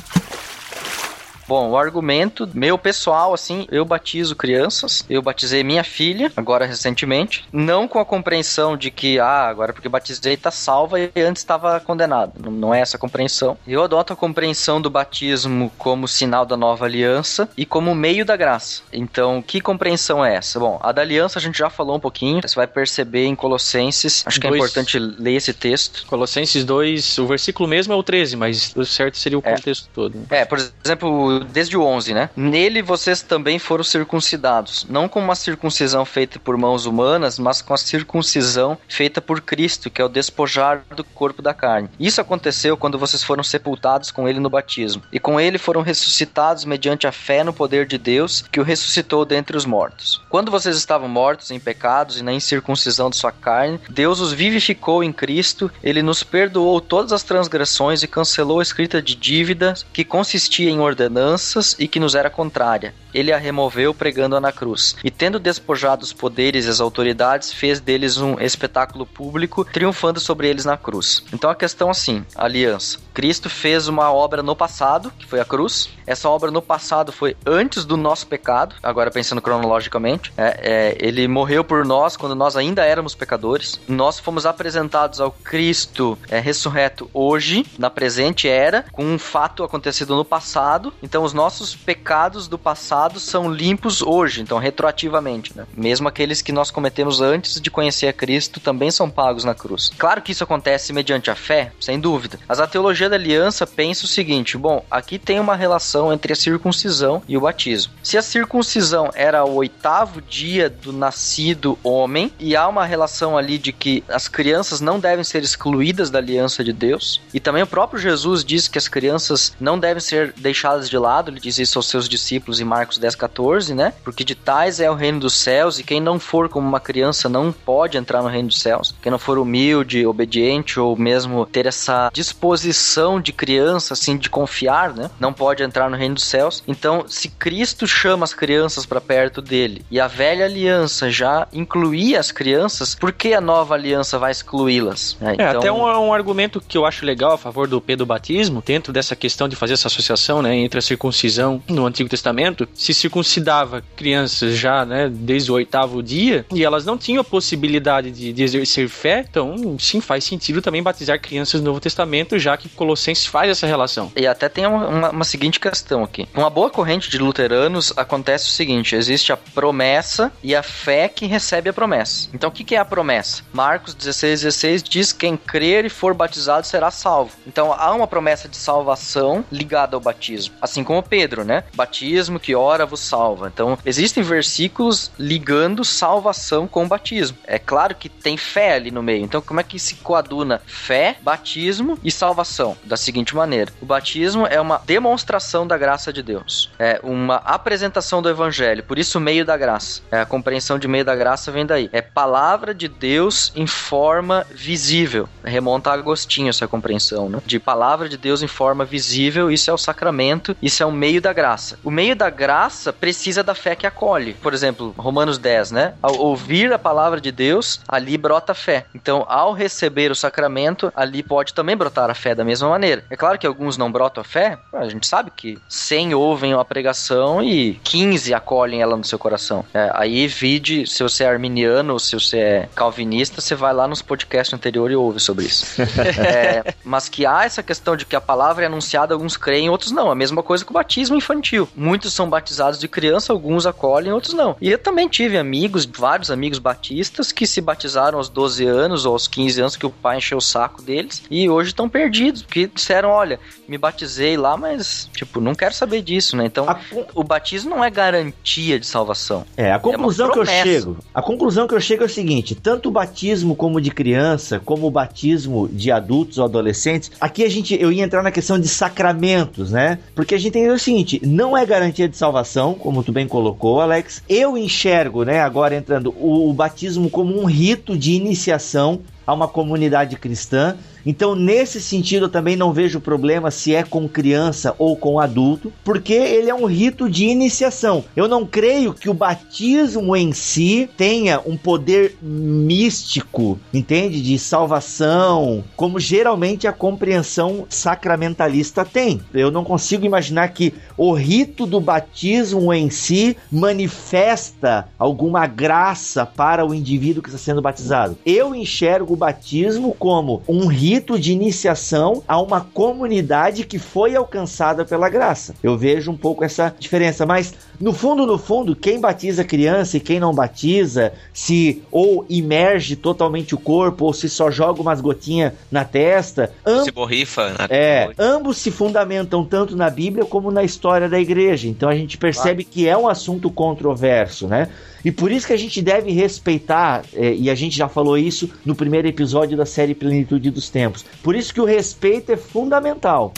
Bom, o argumento meu pessoal, assim, eu batizo crianças, eu batizei minha filha, agora recentemente, não com a compreensão de que, ah, agora porque batizei tá salva e antes estava condenado. Não, é essa a compreensão. Eu adoto a compreensão do batismo como sinal da nova aliança e como meio da graça. Então, que compreensão é essa? Bom, a da aliança a gente já falou um pouquinho, você vai perceber em Colossenses, acho que é Dois. importante ler esse texto. Colossenses 2, o versículo mesmo é o 13, mas o certo seria o É. contexto todo. né? É, por exemplo, desde o 11, né? Nele vocês também foram circuncidados, não com uma circuncisão feita por mãos humanas, mas com a circuncisão feita por Cristo, que é o despojar do corpo da carne. Isso aconteceu quando vocês foram sepultados com ele no batismo, e com ele foram ressuscitados mediante a fé no poder de Deus, que o ressuscitou dentre os mortos. Quando vocês estavam mortos em pecados e na incircuncisão de sua carne, Deus os vivificou em Cristo, ele nos perdoou todas as transgressões e cancelou a escrita de dívidas que consistia em ordenanças e que nos era contrária. Ele a removeu pregando-a na cruz. E tendo despojado os poderes e as autoridades, fez deles um espetáculo público, triunfando sobre eles na cruz. Então a questão assim, a aliança. Cristo fez uma obra no passado, que foi a cruz. Essa obra no passado foi antes do nosso pecado, agora pensando cronologicamente. É, é, ele morreu por nós quando nós ainda éramos pecadores. Nós fomos apresentados ao Cristo é, ressurreto hoje, na presente era, com um fato acontecido no passado. Então os nossos pecados do passado são limpos hoje, então retroativamente. Né? Mesmo aqueles que nós cometemos antes de conhecer a Cristo também são pagos na cruz. Claro que isso acontece mediante a fé, sem dúvida. Mas a teologia da aliança pensa o seguinte: bom, aqui tem uma relação entre a circuncisão e o batismo. Se a circuncisão era o oitavo dia do nascido homem, e há uma relação ali de que as crianças não devem ser excluídas da aliança de Deus, e também o próprio Jesus diz que as crianças não devem ser deixadas de lado, ele diz isso aos seus discípulos em Marcos 10, 14, né? Porque de tais é o reino dos céus, e quem não for como uma criança não pode entrar no reino dos céus. Quem não for humilde, obediente ou mesmo ter essa disposição de criança, assim, de confiar, né? Não pode entrar no reino dos céus. Então, se Cristo chama as crianças para perto dele e a velha aliança já incluía as crianças, por que a nova aliança vai excluí-las? É, então... até um, um, argumento que eu acho legal a favor do Pedro Batismo, dentro dessa questão de fazer essa associação, né, entre a circuncisão no Antigo Testamento, se circuncidava crianças já, né, desde o oitavo dia, e elas não tinham a possibilidade de, de exercer fé, então sim, faz sentido também batizar crianças no Novo Testamento, já que Colossenses faz essa relação. E até tem uma, uma, uma seguinte questão aqui. Uma boa corrente de luteranos acontece o seguinte: existe a promessa e a fé que recebe a promessa. Então o que, que é a promessa? Marcos 16, 16 diz: quem crer e for batizado será salvo. Então há uma promessa de salvação ligada ao batismo. Assim como Pedro, né? Batismo que ora vos salva. Então existem versículos ligando salvação com batismo. É claro que tem fé ali no meio. Então como é que se coaduna fé, batismo e salvação? Da seguinte maneira: o batismo é uma demonstração da graça de Deus, é uma apresentação do evangelho, por isso meio da graça. É, a compreensão de meio da graça vem daí. É palavra de Deus em forma visível. Remonta a Agostinho essa compreensão, né? De palavra de Deus em forma visível, isso é o sacramento, isso é o meio da graça. O meio da graça precisa da fé que acolhe. Por exemplo, Romanos 10, né? Ao ouvir a palavra de Deus, ali brota a fé. Então, ao receber o sacramento, ali pode também brotar a fé da mesma maneira. É claro que alguns não brotam a fé, a gente sabe que 100 ouvem a pregação e 15 acolhem ela no seu coração. É, aí vide se você é arminiano ou se você é calvinista, você vai lá nos podcasts anteriores e ouve sobre isso. (laughs) é, mas que há essa questão de que a palavra é anunciada, alguns creem, outros não. A mesma coisa com o batismo infantil. Muitos são batizados de criança, alguns acolhem, outros não. E eu também tive amigos, vários amigos batistas, que se batizaram aos 12 anos ou aos 15 anos, que o pai encheu o saco deles, e hoje estão perdidos, porque disseram: olha, me batizei lá, mas, tipo, não quero saber disso, né? Então, a... o batismo não é garantia de salvação. É, a conclusão é que eu chego, a conclusão que eu chego é o seguinte, tanto o batismo como de criança, como o batismo de adultos ou adolescentes, aqui a gente, eu ia entrar na questão de sacramentos, né? Porque a gente tem o seguinte, não é garantia de salvação, como tu bem colocou, Alex. Eu enxergo, né, agora entrando, o, o batismo como um rito de iniciação a uma comunidade cristã então, nesse sentido, eu também não vejo problema se é com criança ou com adulto, porque ele é um rito de iniciação. Eu não creio que o batismo em si tenha um poder místico, entende? De salvação, como geralmente a compreensão sacramentalista tem. Eu não consigo imaginar que o rito do batismo em si manifesta alguma graça para o indivíduo que está sendo batizado. Eu enxergo o batismo como um rito rito de iniciação a uma comunidade que foi alcançada pela graça. Eu vejo um pouco essa diferença, mas no fundo, no fundo, quem batiza criança e quem não batiza, se ou imerge totalmente o corpo ou se só joga umas gotinhas na testa, amb... se borrifa. Na... É, ambos se fundamentam tanto na Bíblia como na história da igreja. Então a gente percebe que é um assunto controverso, né? E por isso que a gente deve respeitar, é, e a gente já falou isso no primeiro episódio da série Plenitude dos Tempos. Por isso que o respeito é fundamental.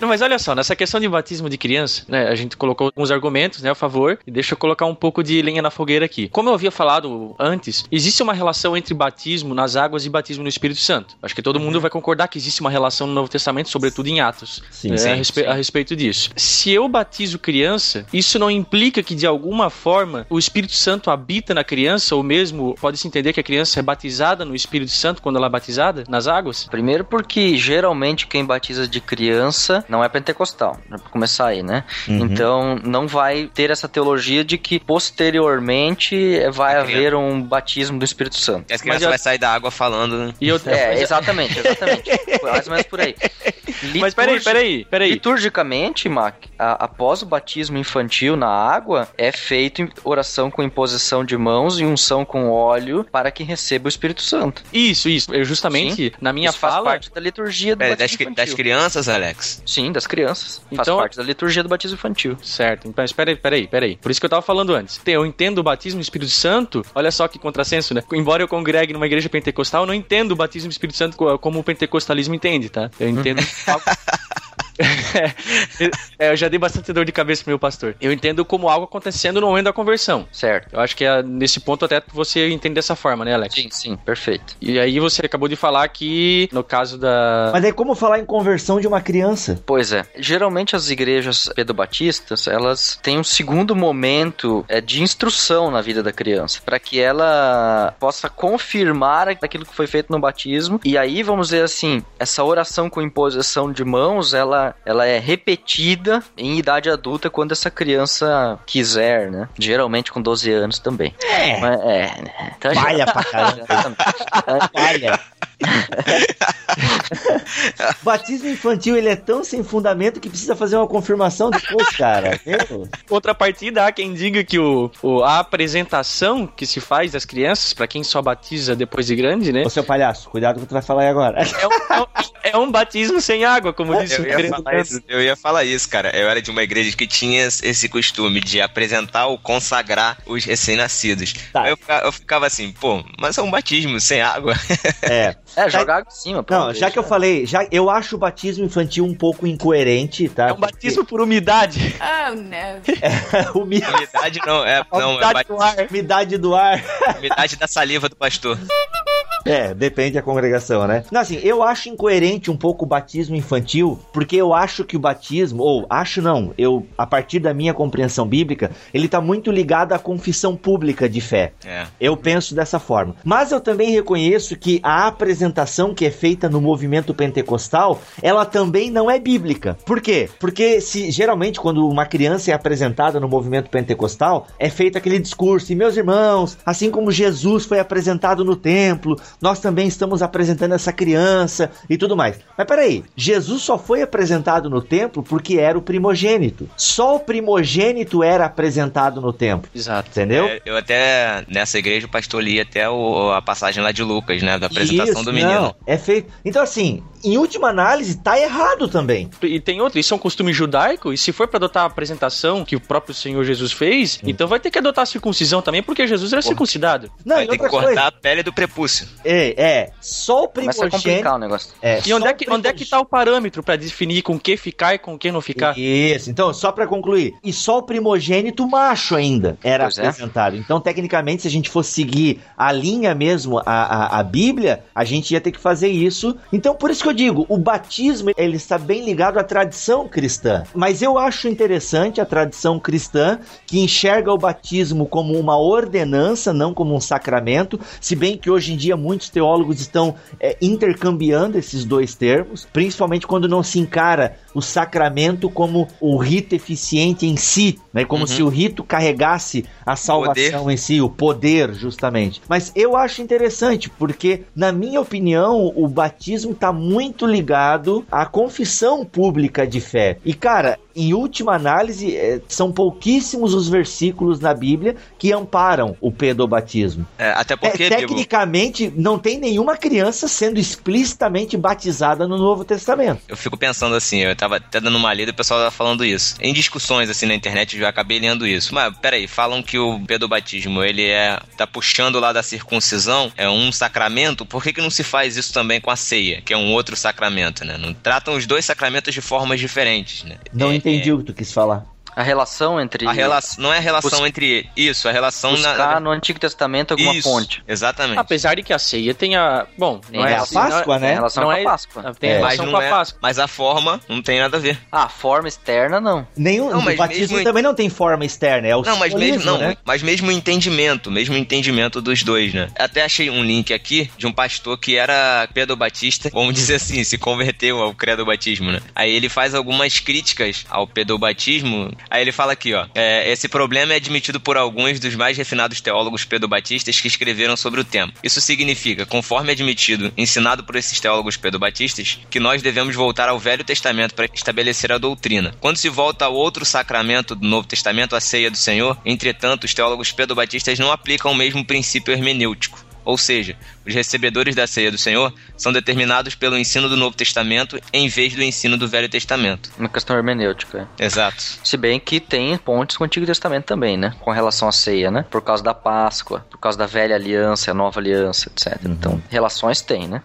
Não, mas olha só, nessa questão de batismo de criança, né, a gente colocou alguns argumentos, né, a favor, e deixa eu colocar um pouco de lenha na fogueira aqui. Como eu havia falado antes, existe uma relação entre batismo nas águas e batismo no Espírito Santo. Acho que todo mundo vai concordar que existe uma relação no Novo Testamento, sobretudo em Atos, Sim, né, sim, a, respe- a respeito disso. Se eu batizo criança, isso não implica que de alguma forma o Espírito Santo habita na criança, ou mesmo pode-se entender que a criança é batizada no Espírito Santo quando ela é batizada nas águas? Primeiro porque geralmente quem batiza de criança não é pentecostal, né, pra começar aí, né? Uhum. Então não vai ter essa teologia de que posteriormente vai A haver um batismo do Espírito Santo. E as crianças eu- vai sair da água falando, né? E eu, (laughs) É, exatamente, exatamente. Mais ou menos por aí. Mas peraí, Liturgi- peraí, peraí. Liturgicamente, Mac, a- após o batismo infantil na água, é feito oração com imposição de mãos e unção com óleo para que receba o Espírito Santo. Isso, isso. Eu justamente, na minha Isso faz fala, parte da liturgia do Pera, das, batismo cri- infantil. das crianças, Alex? Sim, das crianças. Faz Então- parte da liturgia do batismo infantil. Certo, então espera aí, espera aí, espera aí. Por isso que eu tava falando antes. Eu entendo o batismo no Espírito Santo, olha só que contrassenso, né? Embora eu congregue numa igreja pentecostal, eu não entendo o batismo no Espírito Santo co- como o pentecostalismo entende, tá? Eu entendo. (laughs) (laughs) é, eu já dei bastante dor de cabeça pro meu pastor. Eu entendo como algo acontecendo no momento da conversão. Certo. Eu acho que é, nesse ponto até você entende dessa forma, né, Alex? Sim, sim, perfeito. E aí você acabou de falar que, no caso da. Mas aí como falar em conversão de uma criança? Pois é. Geralmente as igrejas pedobatistas, elas têm um segundo momento é, de instrução na vida da criança, para que ela possa confirmar aquilo que foi feito no batismo. E aí, vamos dizer assim, essa oração com imposição de mãos, ela, ela é repetida em idade adulta quando essa criança quiser, né? Geralmente com 12 anos também. É, Mas, é, né? Então, Falha pra (laughs) caramba. Falha. (laughs) Batismo infantil, ele é tão sem fundamento que precisa fazer uma confirmação depois, cara. (laughs) Meu. Contrapartida, há quem diga que o, o- a apresentação que se faz das crianças, pra quem só batiza depois de grande, né? Ô, seu palhaço, cuidado com o que tu vai falar aí agora. É um, é um- é batismo sem água, como disse o Eu ia, falar isso, eu ia falar isso, cara. Eu era de uma igreja que tinha esse costume de apresentar ou consagrar os recém-nascidos. Tá. Eu, eu ficava assim, pô, mas é um batismo sem água. É. (laughs) É, jogar água em cima. Não, já que eu falei, já eu acho o batismo infantil um pouco incoerente, tá? É um batismo por umidade. Oh no. (laughs) Umi- Umidade não, é, não, é umidade bat- do ar. umidade do ar. umidade da saliva do pastor. É, depende da congregação, né? Não, assim, eu acho incoerente um pouco o batismo infantil, porque eu acho que o batismo, ou acho não, eu, a partir da minha compreensão bíblica, ele tá muito ligado à confissão pública de fé. É. Eu penso dessa forma. Mas eu também reconheço que a apresentação que é feita no movimento pentecostal, ela também não é bíblica. Por quê? Porque se geralmente quando uma criança é apresentada no movimento pentecostal, é feito aquele discurso, e meus irmãos, assim como Jesus foi apresentado no templo, nós também estamos apresentando essa criança e tudo mais. Mas peraí, Jesus só foi apresentado no templo porque era o primogênito. Só o primogênito era apresentado no templo. Exato. Entendeu? É, eu até, nessa igreja, o pastor lia até o- a passagem lá de Lucas, né? Da apresentação Isso, do menino. Não, é feito. Então, assim, em última análise, tá errado também. E tem outro, isso é um costume judaico, e se for pra adotar a apresentação que o próprio Senhor Jesus fez, então vai ter que adotar a circuncisão também, porque Jesus era circuncidado. Não, Vai ter que cortar coisa. a pele do prepúcio. É, é. Só o Começa a primogênito. complicar o negócio. É, E onde só é, que, onde é que primogênito- tá o parâmetro pra definir com que ficar e com que não ficar? Isso, então, só pra concluir, e só o primogênito macho ainda era Pois é. apresentado. Então, tecnicamente, se a gente fosse seguir a linha mesmo, a, a, a Bíblia, a gente ia ter que fazer isso. Então, por isso que eu digo, o batismo, ele está bem ligado à tradição cristã. Mas eu acho interessante a tradição cristã, que enxerga o batismo como uma ordenança, não como um sacramento, se bem que hoje em dia muitos teólogos estão é, intercambiando esses dois termos, principalmente quando não se encara o sacramento como o rito eficiente em si, né? Como Uhum. se o rito carregasse a salvação em si, o poder, justamente. Mas eu acho interessante, porque, na minha opinião, o batismo está muito ligado à confissão pública de fé. E, cara, em última análise, eh, são pouquíssimos os versículos na Bíblia que amparam o pedobatismo. É, até É, porque, Bibo, tecnicamente, não tem nenhuma criança sendo explicitamente batizada no Novo Testamento. eu fico pensando assim, eu tava até dando uma lida e o pessoal tava falando isso. Em discussões assim na internet eu já acabei lendo isso. Mas peraí, falam que o pedobatismo ele é. tá puxando lá da circuncisão, é um sacramento, por que, que não se faz isso também com a ceia, que é um outro outro sacramento, né? Não tratam os dois sacramentos de formas diferentes, né? Não É- entendi o que tu quis falar. A relação entre. A relação, não é a relação Bus- entre isso, a relação buscar na no Antigo Testamento alguma isso, ponte. Exatamente. Apesar de que a ceia tenha. Bom, não Tem é a assim, Páscoa, não né? é, Tem relação não com a é- Páscoa. Tem É. relação mas, com não a é, Páscoa. mas a forma não tem nada a ver. Ah, a forma externa não. Nenhum, Não, o batismo mesmo- também não tem forma externa, é o Não, mas mesmo, não, né? mas mesmo o entendimento, mesmo o entendimento dos dois, né? Até achei um link aqui de um pastor que era pedobatista, vamos dizer assim, se converteu ao credo-batismo, né? Aí ele faz algumas críticas ao pedobatismo. Aí ele fala aqui, ó, é, esse problema é admitido por alguns dos mais refinados teólogos pedobatistas que escreveram sobre o tema. Isso significa, conforme admitido, ensinado por esses teólogos pedobatistas, que nós devemos voltar ao Velho Testamento para estabelecer a doutrina. Quando se volta ao outro sacramento do Novo Testamento, a ceia do Senhor, entretanto, os teólogos pedobatistas não aplicam o mesmo princípio hermenêutico. Ou seja, os recebedores da ceia do Senhor são determinados pelo ensino do Novo Testamento em vez do ensino do Velho Testamento. Uma questão hermenêutica. Exato. Se bem que tem pontes com o Antigo Testamento também, né? Com relação à ceia, né? Por causa da Páscoa, por causa da velha aliança, a nova aliança, etc. Então, relações tem, né?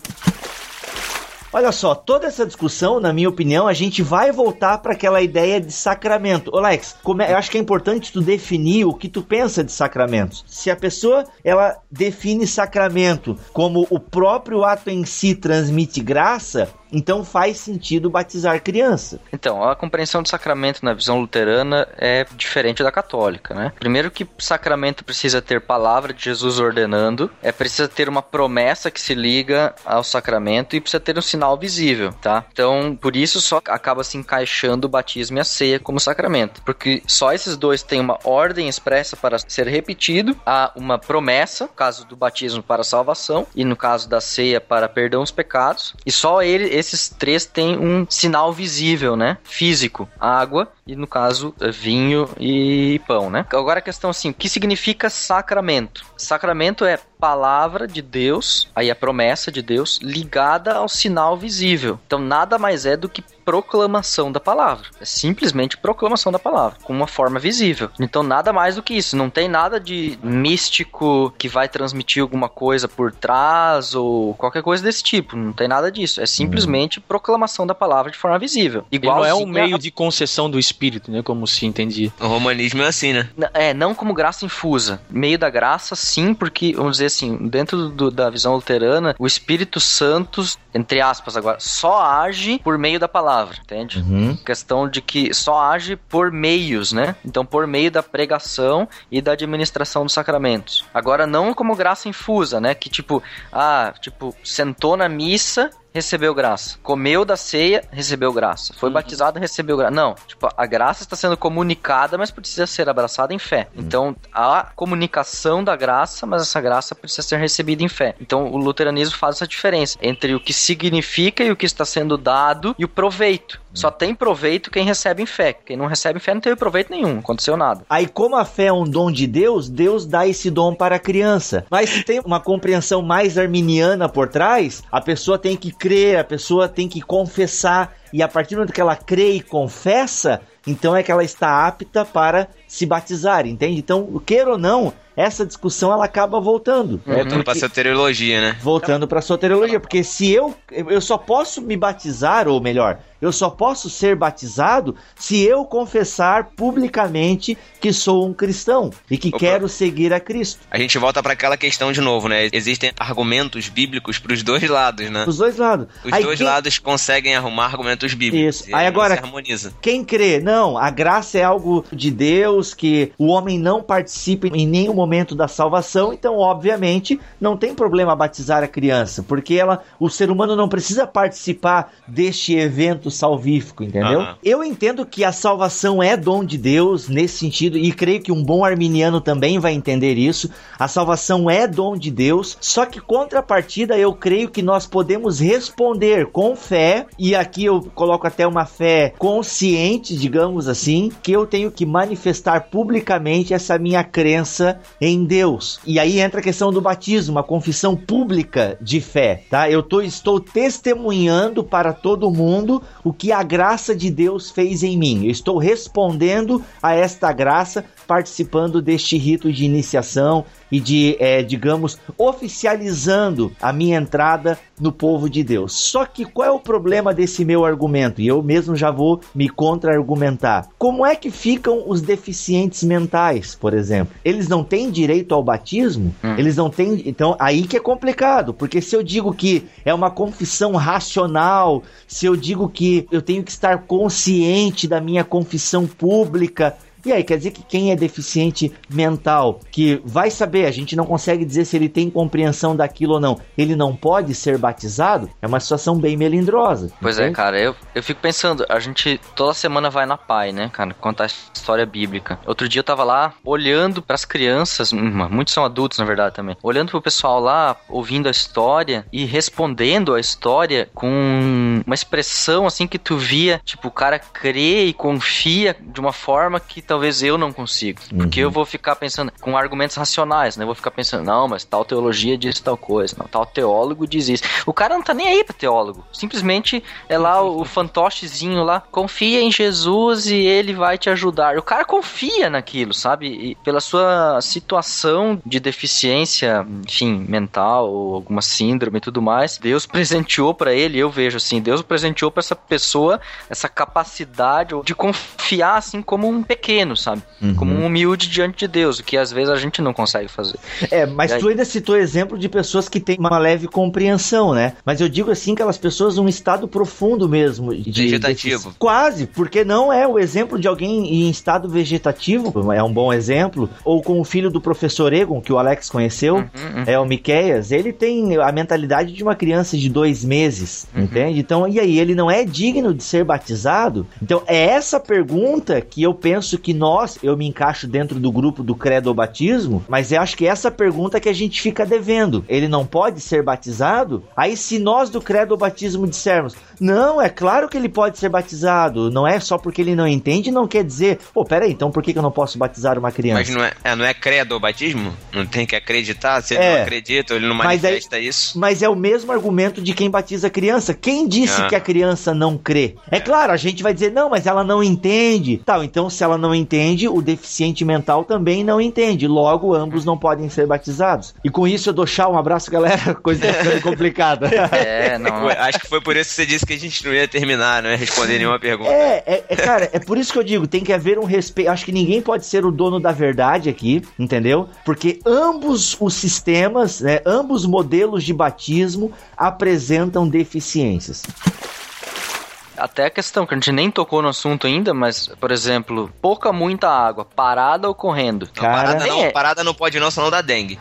Olha só, toda essa discussão, na minha opinião, a gente vai voltar para aquela ideia de sacramento. Ô Lex, é- eu acho que é importante tu definir o que tu pensa de sacramentos. Se a pessoa ela define sacramento como o próprio ato em si transmite graça, então faz sentido batizar criança. Então, a compreensão do sacramento na visão luterana é diferente da católica, né? Primeiro que sacramento precisa ter palavra de Jesus ordenando, é precisa ter uma promessa que se liga ao sacramento e precisa ter um sinal visível, tá? Então, por isso só acaba se encaixando o batismo e a ceia como sacramento, porque só esses dois têm uma ordem expressa para ser repetido, há uma promessa, no caso do batismo para salvação e no caso da ceia para perdão dos pecados, e só ele, esses três têm um sinal visível, né? Físico, água e no caso vinho e pão, né? Agora a questão assim, o que significa sacramento? Sacramento é palavra de Deus, aí a promessa de Deus ligada ao sinal visível. Então nada mais é do que proclamação da palavra. É simplesmente proclamação da palavra, com uma forma visível. Então nada mais do que isso. Não tem nada de místico que vai transmitir alguma coisa por trás ou qualquer coisa desse tipo. Não tem nada disso. É simplesmente proclamação da palavra de forma visível. E não é um Igualzinho a- meio de concessão do espírito, né? Como se entendia. O romanismo é assim, né? N- É, não como graça infusa. Meio da graça, sim, porque, vamos dizer assim, dentro do- da visão luterana, o Espírito Santo, entre aspas agora, só age por meio da palavra, entende? Uhum. Questão de que só age por meios, né? Então, por meio da pregação e da administração dos sacramentos. Agora, não como graça infusa, né? Que tipo, ah, tipo, sentou na missa, recebeu graça. Comeu da ceia, recebeu graça. Foi batizado, recebeu graça. Não, tipo, a graça está sendo comunicada, mas precisa ser abraçada em fé. Então, há comunicação da graça, mas essa graça precisa ser recebida em fé. Então, o luteranismo faz essa diferença entre o que significa e o que está sendo dado e o proveito. Só tem proveito quem recebe em fé. Quem não recebe em fé não teve proveito nenhum, não aconteceu nada. Aí, como a fé é um dom de Deus, Deus dá esse dom para a criança. Mas se tem uma compreensão mais arminiana por trás, a pessoa tem que crer, a pessoa tem que confessar. E a partir do momento que ela crê e confessa, então é que ela está apta para se batizar, entende? Então, queira ou não, essa discussão ela acaba voltando. É Voltando pra porque- soteriologia, né? Voltando para soteriologia, porque se eu eu só posso me batizar, ou melhor, eu só posso ser batizado se eu confessar publicamente que sou um cristão e que Opa. quero seguir a Cristo. A gente volta pra aquela questão de novo, né? Existem argumentos bíblicos pros dois lados, né? Os dois lados. Os Aí dois quem- lados conseguem arrumar argumentos bíblicos. Isso. E Aí agora- se harmoniza. Quem crê, não, a graça é algo de Deus, que o homem não participa em nenhum momento da salvação, então, obviamente, não tem problema batizar a criança, porque ela, o ser humano não precisa participar deste evento salvífico, entendeu? Aham. Eu entendo que a salvação é dom de Deus nesse sentido, e creio que um bom arminiano também vai entender isso. A salvação é dom de Deus, só que contrapartida, eu creio que nós podemos responder com fé, e aqui eu coloco até uma fé consciente, digamos assim, que eu tenho que manifestar publicamente essa minha crença em Deus. E aí entra a questão do batismo, a confissão pública de fé, tá? Eu tô, estou testemunhando para todo mundo o que a graça de Deus fez em mim. Eu estou respondendo a esta graça, participando deste rito de iniciação e de, eh, digamos, oficializando a minha entrada no povo de Deus. Só que qual é o problema desse meu argumento? E eu mesmo já vou me contra-argumentar. Como é que ficam os deficientes mentais, por exemplo? Eles não têm direito ao batismo? Hum. Eles não têm. Então, aí que é complicado, porque se eu digo que é uma confissão racional, se eu digo que eu tenho que estar consciente da minha confissão pública, e aí, quer dizer que quem é deficiente mental, que vai saber, a gente não consegue dizer se ele tem compreensão daquilo ou não, ele não pode ser batizado? É uma situação bem melindrosa. Pois é, cara, eu, eu fico pensando, a gente toda semana vai na PAI, né, cara, contar a história bíblica. Outro dia eu tava lá olhando para as crianças, hum, muitos são adultos na verdade também, olhando pro pessoal lá, ouvindo a história e respondendo a história com uma expressão assim que tu via, tipo, o cara crê e confia de uma forma que talvez eu não consiga. Porque uhum. eu vou ficar pensando com argumentos racionais, né? Eu vou ficar pensando, não, mas tal teologia diz tal coisa, não, tal teólogo diz isso. O cara não tá nem aí pra teólogo. Simplesmente é lá o, o fantochezinho lá, confia em Jesus e ele vai te ajudar. O cara confia naquilo, sabe? E pela sua situação de deficiência, enfim, mental ou alguma síndrome e tudo mais, Deus presenteou para ele, eu vejo assim, Deus presenteou para essa pessoa essa capacidade de confiar assim como um pequeno pequeno, sabe? Uhum. Como um humilde diante de Deus, o que às vezes a gente não consegue fazer. É, mas aí... tu ainda citou exemplo de pessoas que têm uma leve compreensão, né? Mas eu digo assim, aquelas pessoas num estado profundo mesmo. De, vegetativo. quase, porque não é o exemplo de alguém em estado vegetativo, é um bom exemplo. Ou com o filho do professor Egon, que o Alex conheceu, uhum, uhum. é o Miqueias, ele tem a mentalidade de uma criança de dois meses, uhum. entende? Então, e aí, ele não é digno de ser batizado? Então, é essa pergunta que eu penso que que nós, eu me encaixo dentro do grupo do credo batismo, mas eu acho que essa pergunta que a gente fica devendo. Ele não pode ser batizado? Aí se nós do credo batismo dissermos, não, é claro que ele pode ser batizado, não é só porque ele não entende, não quer dizer, pô, peraí, então por que, eu não posso batizar uma criança? Mas não é, é não é credo batismo? Não tem que acreditar? Se ele é, não acredita, ele não manifesta é, isso? Mas é o mesmo argumento de quem batiza criança. Quem disse ah. que a criança não crê? É, é claro, a gente vai dizer, não, mas ela não entende. Tal, então se ela não entende, o deficiente mental também não entende. Logo, ambos não podem ser batizados. E com isso eu dou tchau, um abraço, galera. (laughs) Coisa tá ficando (laughs) complicada. É, não. Acho que foi por isso que você disse que a gente não ia terminar, não ia responder nenhuma pergunta. É, é, é, cara, é por isso que eu digo, tem que haver um respeito. Acho que ninguém pode ser o dono da verdade aqui, entendeu? Porque ambos os sistemas, né, ambos modelos de batismo apresentam deficiências até a questão que a gente nem tocou no assunto ainda, mas, por exemplo, pouca, muita água, parada ou correndo? Não, Cara, parada, não, é. parada não pode não, senão dá dengue.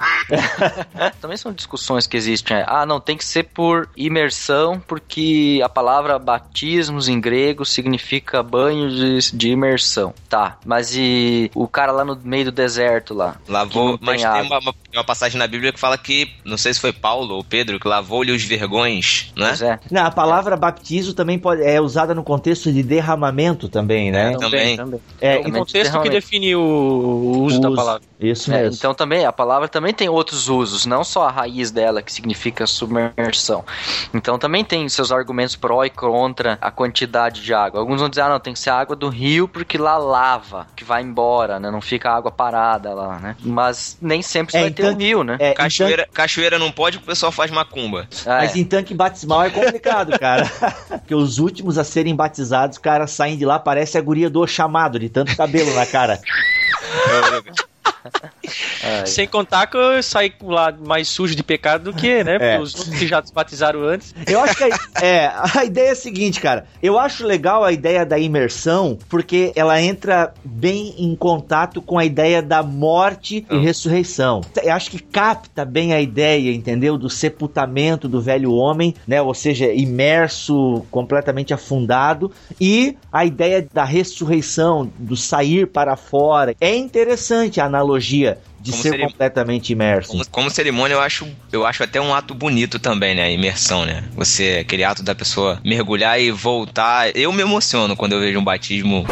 (laughs) Também são discussões que existem. É, ah, não, tem que ser por imersão, porque a palavra batismos em grego significa banho de, de imersão. Tá, mas e o cara lá no meio do deserto lá? Lavou, mas tem uma, uma, uma, passagem na Bíblia que fala que, não sei se foi Paulo ou Pedro, que lavou-lhe os vergões, né? é. Não, a palavra batismo também pode, é usada no contexto de derramamento também, né? É, também. também. É, o contexto que define o, o uso, da palavra. Isso é, mesmo. É, então também, a palavra também tem outros usos, não só a raiz dela, que significa submersão. Então também tem seus argumentos pró e contra a quantidade de água. Alguns vão dizer, ah, não, tem que ser água do rio porque lá lava, que vai embora, né? Não fica água parada lá, né? Mas nem sempre é, vai ter um rio, né? É, cachoeira, tanque... cachoeira não pode porque o pessoal faz macumba. Mas em tanque batismal é complicado, cara. (laughs) porque os últimos a serem batizados, os caras saem de lá, parece a guria do chamado, de tanto cabelo na cara. Sem contar que eu saí lá mais sujo de pecado do que, né? É. Os outros que já se batizaram antes. Eu acho que a, é, a ideia é a seguinte, cara. Eu acho legal a ideia da imersão, porque ela entra bem em contato com a ideia da morte e ressurreição. Eu acho que capta bem a ideia, entendeu? Do sepultamento do velho homem, né? Ou seja, imerso, completamente afundado. E a ideia da ressurreição, do sair para fora. É interessante a analogia de como ser cerim... completamente imerso. Como, como, cerimônia, eu acho, eu acho até um ato bonito também, né? A imersão, né? Você, aquele ato da pessoa mergulhar e voltar. Eu me emociono quando eu vejo um batismo.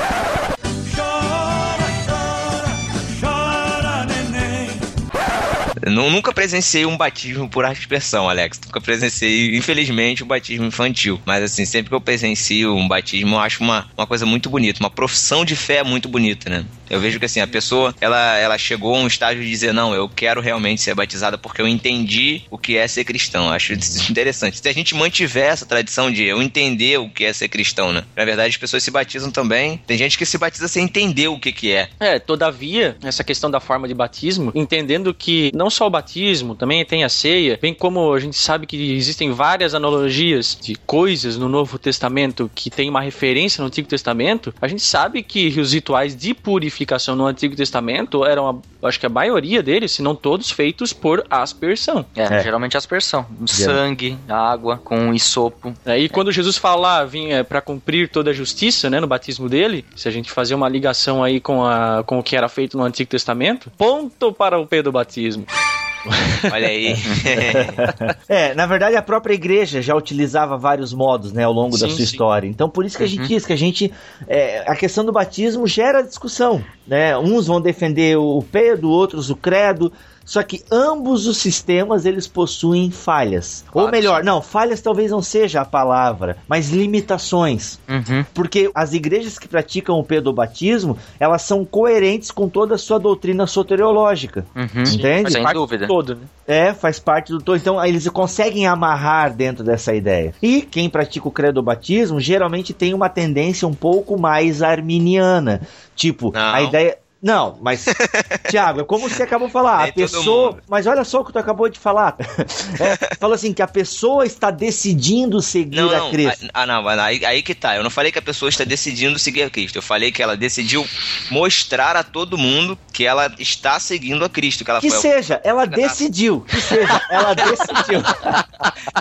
Eu nunca presenciei um batismo por expressão, Alex. Nunca presenciei, infelizmente, um batismo infantil. Mas, assim, sempre que eu presencio um batismo, eu acho uma, uma coisa muito bonita. Uma profissão de fé muito bonita, né? Eu vejo que assim, a pessoa, ela, ela chegou a um estágio de dizer, não, eu quero realmente ser batizada porque eu entendi o que é ser cristão. Eu acho (laughs) interessante. Se a gente mantiver essa tradição de eu entender o que é ser cristão, né? Na verdade, as pessoas se batizam também. Tem gente que se batiza sem entender o que que é. É, todavia, essa questão da forma de batismo, entendendo que não só o batismo, também tem a ceia, bem como a gente sabe que existem várias analogias de coisas no Novo Testamento que tem uma referência no Antigo Testamento, a gente sabe que os rituais de purificação no Antigo Testamento eram, acho que a maioria deles, se não todos, feitos por aspersão. É, É. geralmente aspersão. Sangue, água, com isopo. É, E quando Jesus fala, vinha para cumprir toda a justiça, né, no batismo dele, se a gente fazer uma ligação aí com, a, com o que era feito no Antigo Testamento, ponto para o P do batismo. (laughs) Olha aí. (laughs) É, na verdade a própria igreja já utilizava vários modos, né, ao longo da Sim, sua sim. história. Então por isso que a gente diz que a gente, é, a questão do batismo gera discussão, né? Uns vão defender o pedo, outros o credo. Só que ambos os sistemas eles possuem falhas. Ou Claro, melhor, não, falhas talvez não seja a palavra, mas limitações. Uhum. Porque as igrejas que praticam o pedobatismo, elas são coerentes com toda a sua doutrina soteriológica. Uhum. Entende? Sem dúvida. Todo, né? É, faz parte do todo. Então, eles conseguem amarrar dentro dessa ideia. E quem pratica o credobatismo geralmente tem uma tendência um pouco mais arminiana. Tipo, Não. a ideia. Não, mas, (laughs) Tiago, é como você acabou de falar. Nem a pessoa. Mas olha só o que tu acabou de falar. (laughs) É, fala assim: que a pessoa está decidindo seguir Não, a não. Cristo. Ah, não, mas aí, aí que tá. Eu não falei que a pessoa está decidindo seguir a Cristo. Eu falei que ela decidiu mostrar a todo mundo que ela está seguindo a Cristo. Que ela Que foi. seja, ela decidiu. Que seja, ela (laughs) decidiu.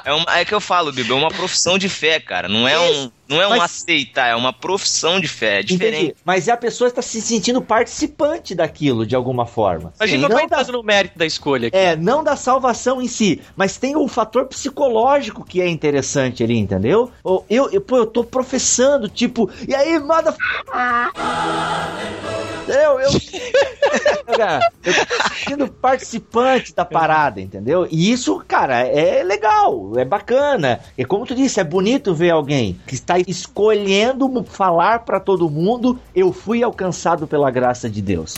É, uma- é que eu falo, Bibi, é uma profissão de fé, cara. Não é um, não é um Mas- aceitar, é uma profissão de fé. É diferente. Entendi. Mas a pessoa está se sentindo participante daquilo de alguma forma. A gente Sim, não, não tá da- entrando no mérito da escolha aqui. É, não da salvação em si, mas tem o fator psicológico que é interessante ali, entendeu? Ou Eu, eu, pô, eu tô professando, tipo, e aí, manda. Eu, eu. (laughs) Cara, eu tô sendo participante da parada, entendeu? E isso, cara, é legal, é bacana. E como tu disse, é bonito ver alguém que está escolhendo falar pra todo mundo: eu fui alcançado pela graça de Deus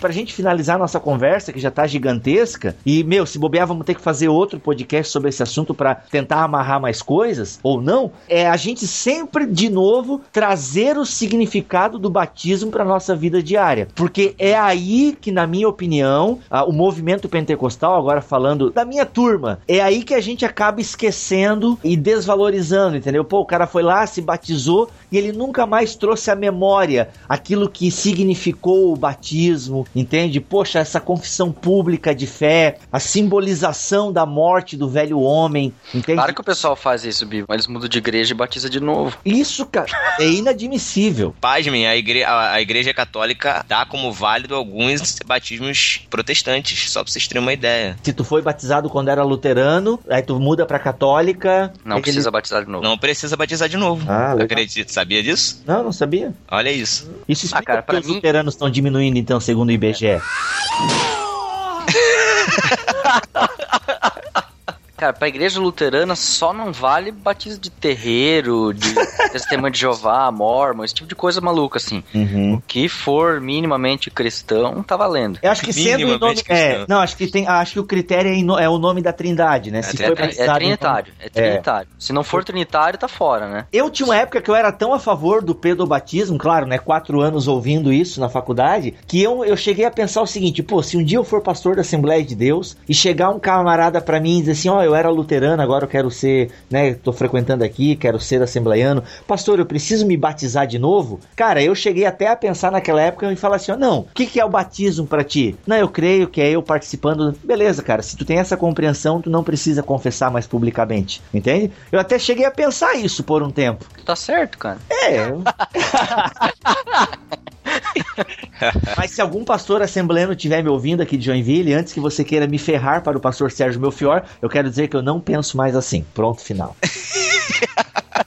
pra gente finalizar nossa conversa, que já tá gigantesca, e, meu, se bobear, vamos ter que fazer outro podcast sobre esse assunto pra tentar amarrar mais coisas, ou não, é a gente sempre, de novo, trazer o significado do batismo pra nossa vida diária. Porque é aí que, na minha opinião, a- o movimento pentecostal, agora falando da minha turma, é aí que a gente acaba esquecendo e desvalorizando, entendeu? Pô, o cara foi lá, se batizou, e ele nunca mais trouxe à memória aquilo que significou o batismo, entende? Poxa, essa confissão pública de fé, a simbolização da morte do velho homem, entende? Claro que o pessoal faz isso, Bibo. Eles mudam de igreja e batiza de novo. Isso, cara, é inadmissível. Pasmem, a, igre a, a igreja católica dá como válido alguns batismos protestantes, só pra vocês terem uma ideia. Se tu foi batizado quando era luterano, aí tu muda pra católica. Não precisa ele- batizar de novo. Não precisa batizar de novo. Ah, legal. Acredito, sabia disso? Não, não sabia. Olha isso. Isso explica Ah, cara, os mim- luteranos estão diminuindo, então, segundo o IBGE. (laughs) Cara, pra igreja luterana só não vale batismo de terreiro, de (laughs) testemunho de Jeová, mormon, esse tipo de coisa maluca, assim. Uhum. O que for minimamente cristão, tá valendo. Eu acho que sendo em nome. É, não, acho que tem. Acho que o critério é, é o nome da Trindade, né? Se É, foi É, é batizado em trinitário, é trinitário. Se não for trinitário, tá fora, né? Eu tinha uma época que eu era tão a favor do pedobatismo, claro, né? Quatro anos ouvindo isso na faculdade, que eu, eu cheguei a pensar o seguinte: pô, se um dia eu for pastor da Assembleia de Deus e chegar um camarada pra mim e dizer assim: ó, eu era luterano, agora eu quero ser, né? Tô frequentando aqui, quero ser assembleiano. Pastor, eu preciso me batizar de novo? Cara, eu cheguei até a pensar naquela época e falar assim: ó, não, o que, que é o batismo pra ti? Não, eu creio que é eu participando. Beleza, cara, se tu tem essa compreensão, tu não precisa confessar mais publicamente, entende? Eu até cheguei a pensar isso por um tempo. Tá certo, cara. É. (laughs) (laughs) Mas se algum pastor assembleano estiver me ouvindo aqui de Joinville, antes que você queira me ferrar para o pastor Sérgio Melfior, eu quero dizer que eu não penso mais assim. Pronto, final. (laughs)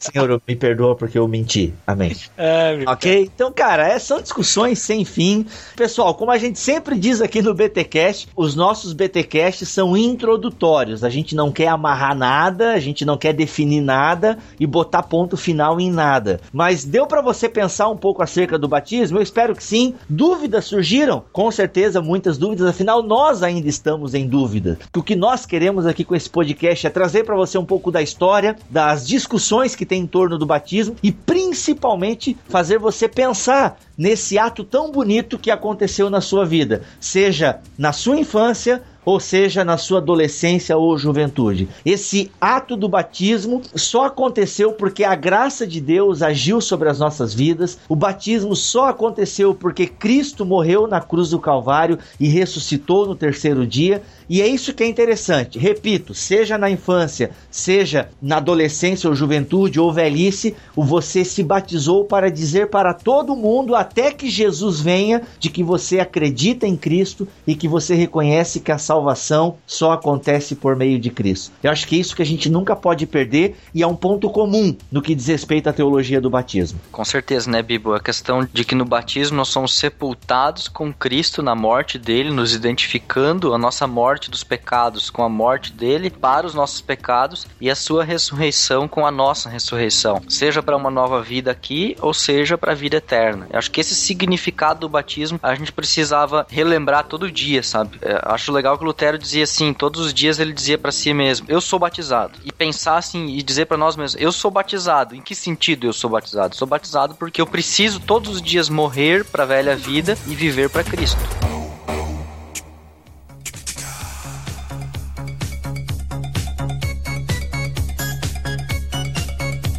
Senhor, me perdoa porque eu menti. Amém. É, Ok? Então, cara, é, são discussões sem fim. Pessoal, como a gente sempre diz aqui no BTcast, os nossos BTcasts são introdutórios. A gente não quer amarrar nada, a gente não quer definir nada e botar ponto final em nada. Mas deu pra você pensar um pouco acerca do batismo? Eu espero que sim. Dúvidas surgiram? Com certeza, muitas dúvidas. Afinal, nós ainda estamos em dúvida. O que nós queremos aqui com esse podcast é trazer pra você um pouco da história, das discussões que tem em torno do batismo e principalmente fazer você pensar nesse ato tão bonito que aconteceu na sua vida, seja na sua infância ou seja na sua adolescência ou juventude. Esse ato do batismo só aconteceu porque a graça de Deus agiu sobre as nossas vidas. O batismo só aconteceu porque Cristo morreu na cruz do Calvário e ressuscitou no terceiro dia. E é isso que é interessante. Repito, seja na infância, seja na adolescência ou juventude ou velhice, você se batizou para dizer para todo mundo até que Jesus venha de que você acredita em Cristo e que você reconhece que a salvação só acontece por meio de Cristo. Eu acho que é isso que a gente nunca pode perder e é um ponto comum no que diz respeito à teologia do batismo. Com certeza, né, Bibo? A questão de que no batismo nós somos sepultados com Cristo na morte dele, nos identificando a nossa morte dos pecados com a morte dele para os nossos pecados e a sua ressurreição com a nossa ressurreição, seja para uma nova vida aqui ou seja para a vida eterna. Eu acho que esse significado do batismo a gente precisava relembrar todo dia, sabe? É, acho legal que Lutero dizia assim, todos os dias ele dizia para si mesmo: "Eu sou batizado". E pensar assim e dizer para nós mesmos: "Eu sou batizado". Em que sentido eu sou batizado? Sou batizado porque eu preciso todos os dias morrer para a velha vida e viver para Cristo.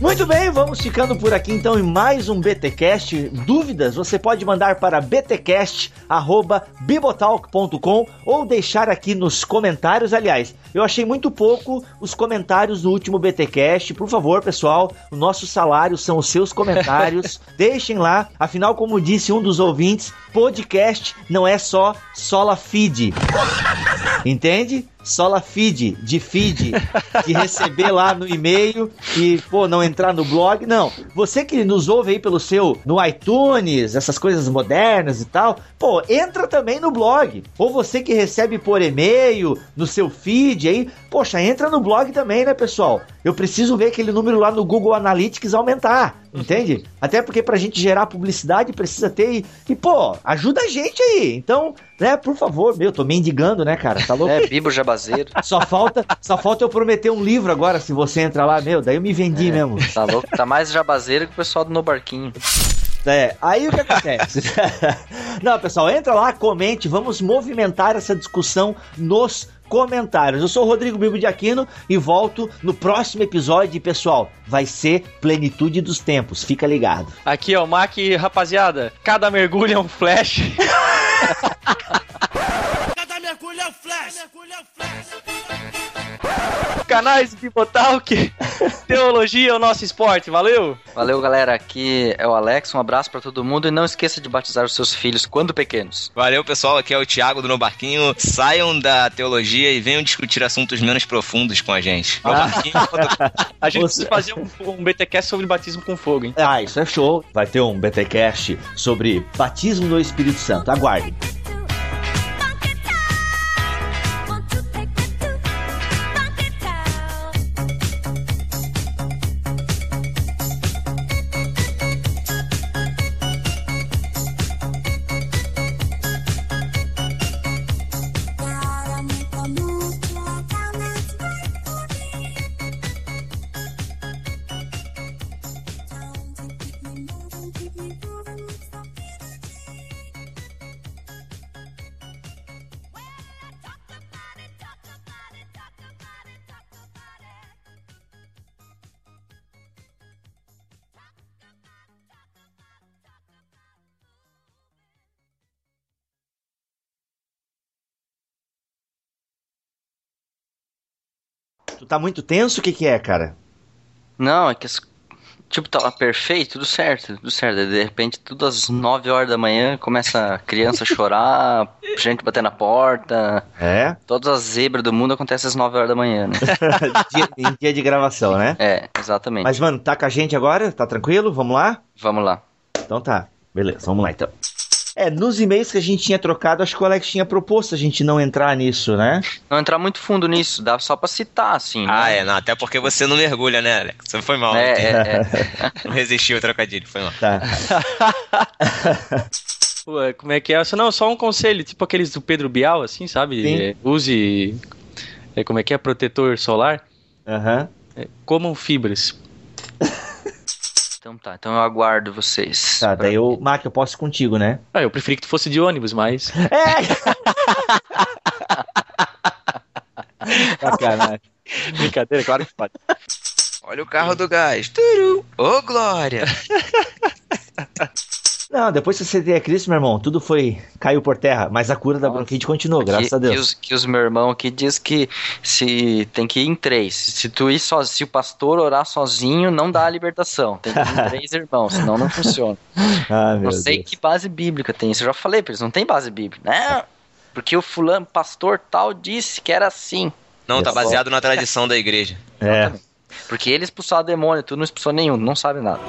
Muito bem, vamos ficando por aqui então em mais um BTcast. Dúvidas você pode mandar para btcast@bibotalk.com ou deixar aqui nos comentários. Aliás, eu achei muito pouco os comentários do último BTcast. Por favor, pessoal, o nosso salário são os seus comentários. (laughs) Deixem lá. Afinal, como disse um dos ouvintes, podcast não é só sola feed. (laughs) Entende? Sola feed, de feed, de receber lá no e-mail e, pô, não entrar no blog. Não. Você que nos ouve aí pelo seu, no iTunes, essas coisas modernas e tal, pô, entra também no blog. Ou você que recebe por e-mail, no seu feed aí, poxa, entra no blog também, né, pessoal? Eu preciso ver aquele número lá no Google Analytics aumentar, entende? Até porque pra gente gerar publicidade precisa ter e, e pô, ajuda a gente aí. Então, né, por favor, meu, tô mendigando, né, cara? Tá louco? É, Bibo Jabazeiro. Só falta, só falta eu prometer um livro agora, se você entrar lá, meu, daí eu me vendi mesmo. Tá louco? Tá mais jabazeiro que o pessoal do No Barquinho. É, aí o que acontece? (laughs) Não, pessoal, entra lá, comente, vamos movimentar essa discussão nos comentários. Eu sou o Rodrigo Bibo de Aquino e volto no próximo episódio. E, pessoal, vai ser plenitude dos tempos. Fica ligado. Aqui é o Mac, rapaziada. Cada mergulho é um flash. Cada mergulho é o flash. Mergulho é o flash. Canais Bibotalk. (laughs) Teologia é o nosso esporte. Valeu! Valeu, galera. Aqui é o Alex. Um abraço pra todo mundo e não esqueça de batizar os seus filhos quando pequenos. Valeu, pessoal. Aqui é o Thiago do No Barquinho. Saiam da teologia e venham discutir assuntos menos profundos com a gente. Barquinho, (laughs) A gente Você- precisa fazer um, um BTcast sobre batismo com fogo, hein? Ah, isso é show. Vai ter um BTcast sobre batismo no Espírito Santo. Aguarde. Tu tá muito tenso? O que que é, cara? Não, é que as- Tipo, tava perfeito, tudo certo, tudo certo. Aí, De repente, tudo às 9 horas da manhã, começa a criança a chorar, (laughs) gente bater na porta. É? Todas as zebras do mundo acontecem às 9 horas da manhã, né? (laughs) Dia- em dia de gravação, né? É, exatamente. Mas, mano, tá com a gente agora? Tá tranquilo? Vamos lá? Vamos lá. Então tá. Beleza, vamos lá então. É, nos e-mails que a gente tinha trocado, acho que o Alex tinha proposto a gente não entrar nisso, né? Não entrar muito fundo nisso, dá só pra citar, assim. Ah, né? é, não, até porque você não mergulha, né, Alex? Você foi mal. É, não, é, é. (laughs) não resistiu ao trocadilho, foi mal. Tá. (laughs) Ué, como é que é? Só- Não, só um conselho, tipo aqueles do Pedro Bial, assim, sabe? Sim. É, use. é, como é que é? Protetor solar. Aham. É, comam fibras. Então tá, então eu aguardo vocês. Tá, daí eu. Mac, eu posso ir contigo, né? Ah, eu preferi que tu fosse de ônibus, mas. (laughs) Sacanagem. Brincadeira, claro que pode. Olha o carro do gás. Turu! Ô, Glória! (laughs) Não, depois que você tem a Cristo, meu irmão, tudo foi. caiu por terra, mas a cura da Nossa. bronquite continuou, graças que, a Deus. Que os, que os meu irmão aqui diz que se tem que ir em três. Se tu ir só, se o pastor orar sozinho, não dá a libertação. Tem que ir em (laughs) três irmãos, senão não funciona. Ah, meu Não sei Deus. que base bíblica tem isso. Eu já falei pra eles, não tem base bíblica. Né? Porque o fulano, pastor tal, disse que era assim. Não, tá só- baseado na tradição da igreja. É. Porque ele expulsou o demônio, tu não expulsou nenhum, não sabe nada.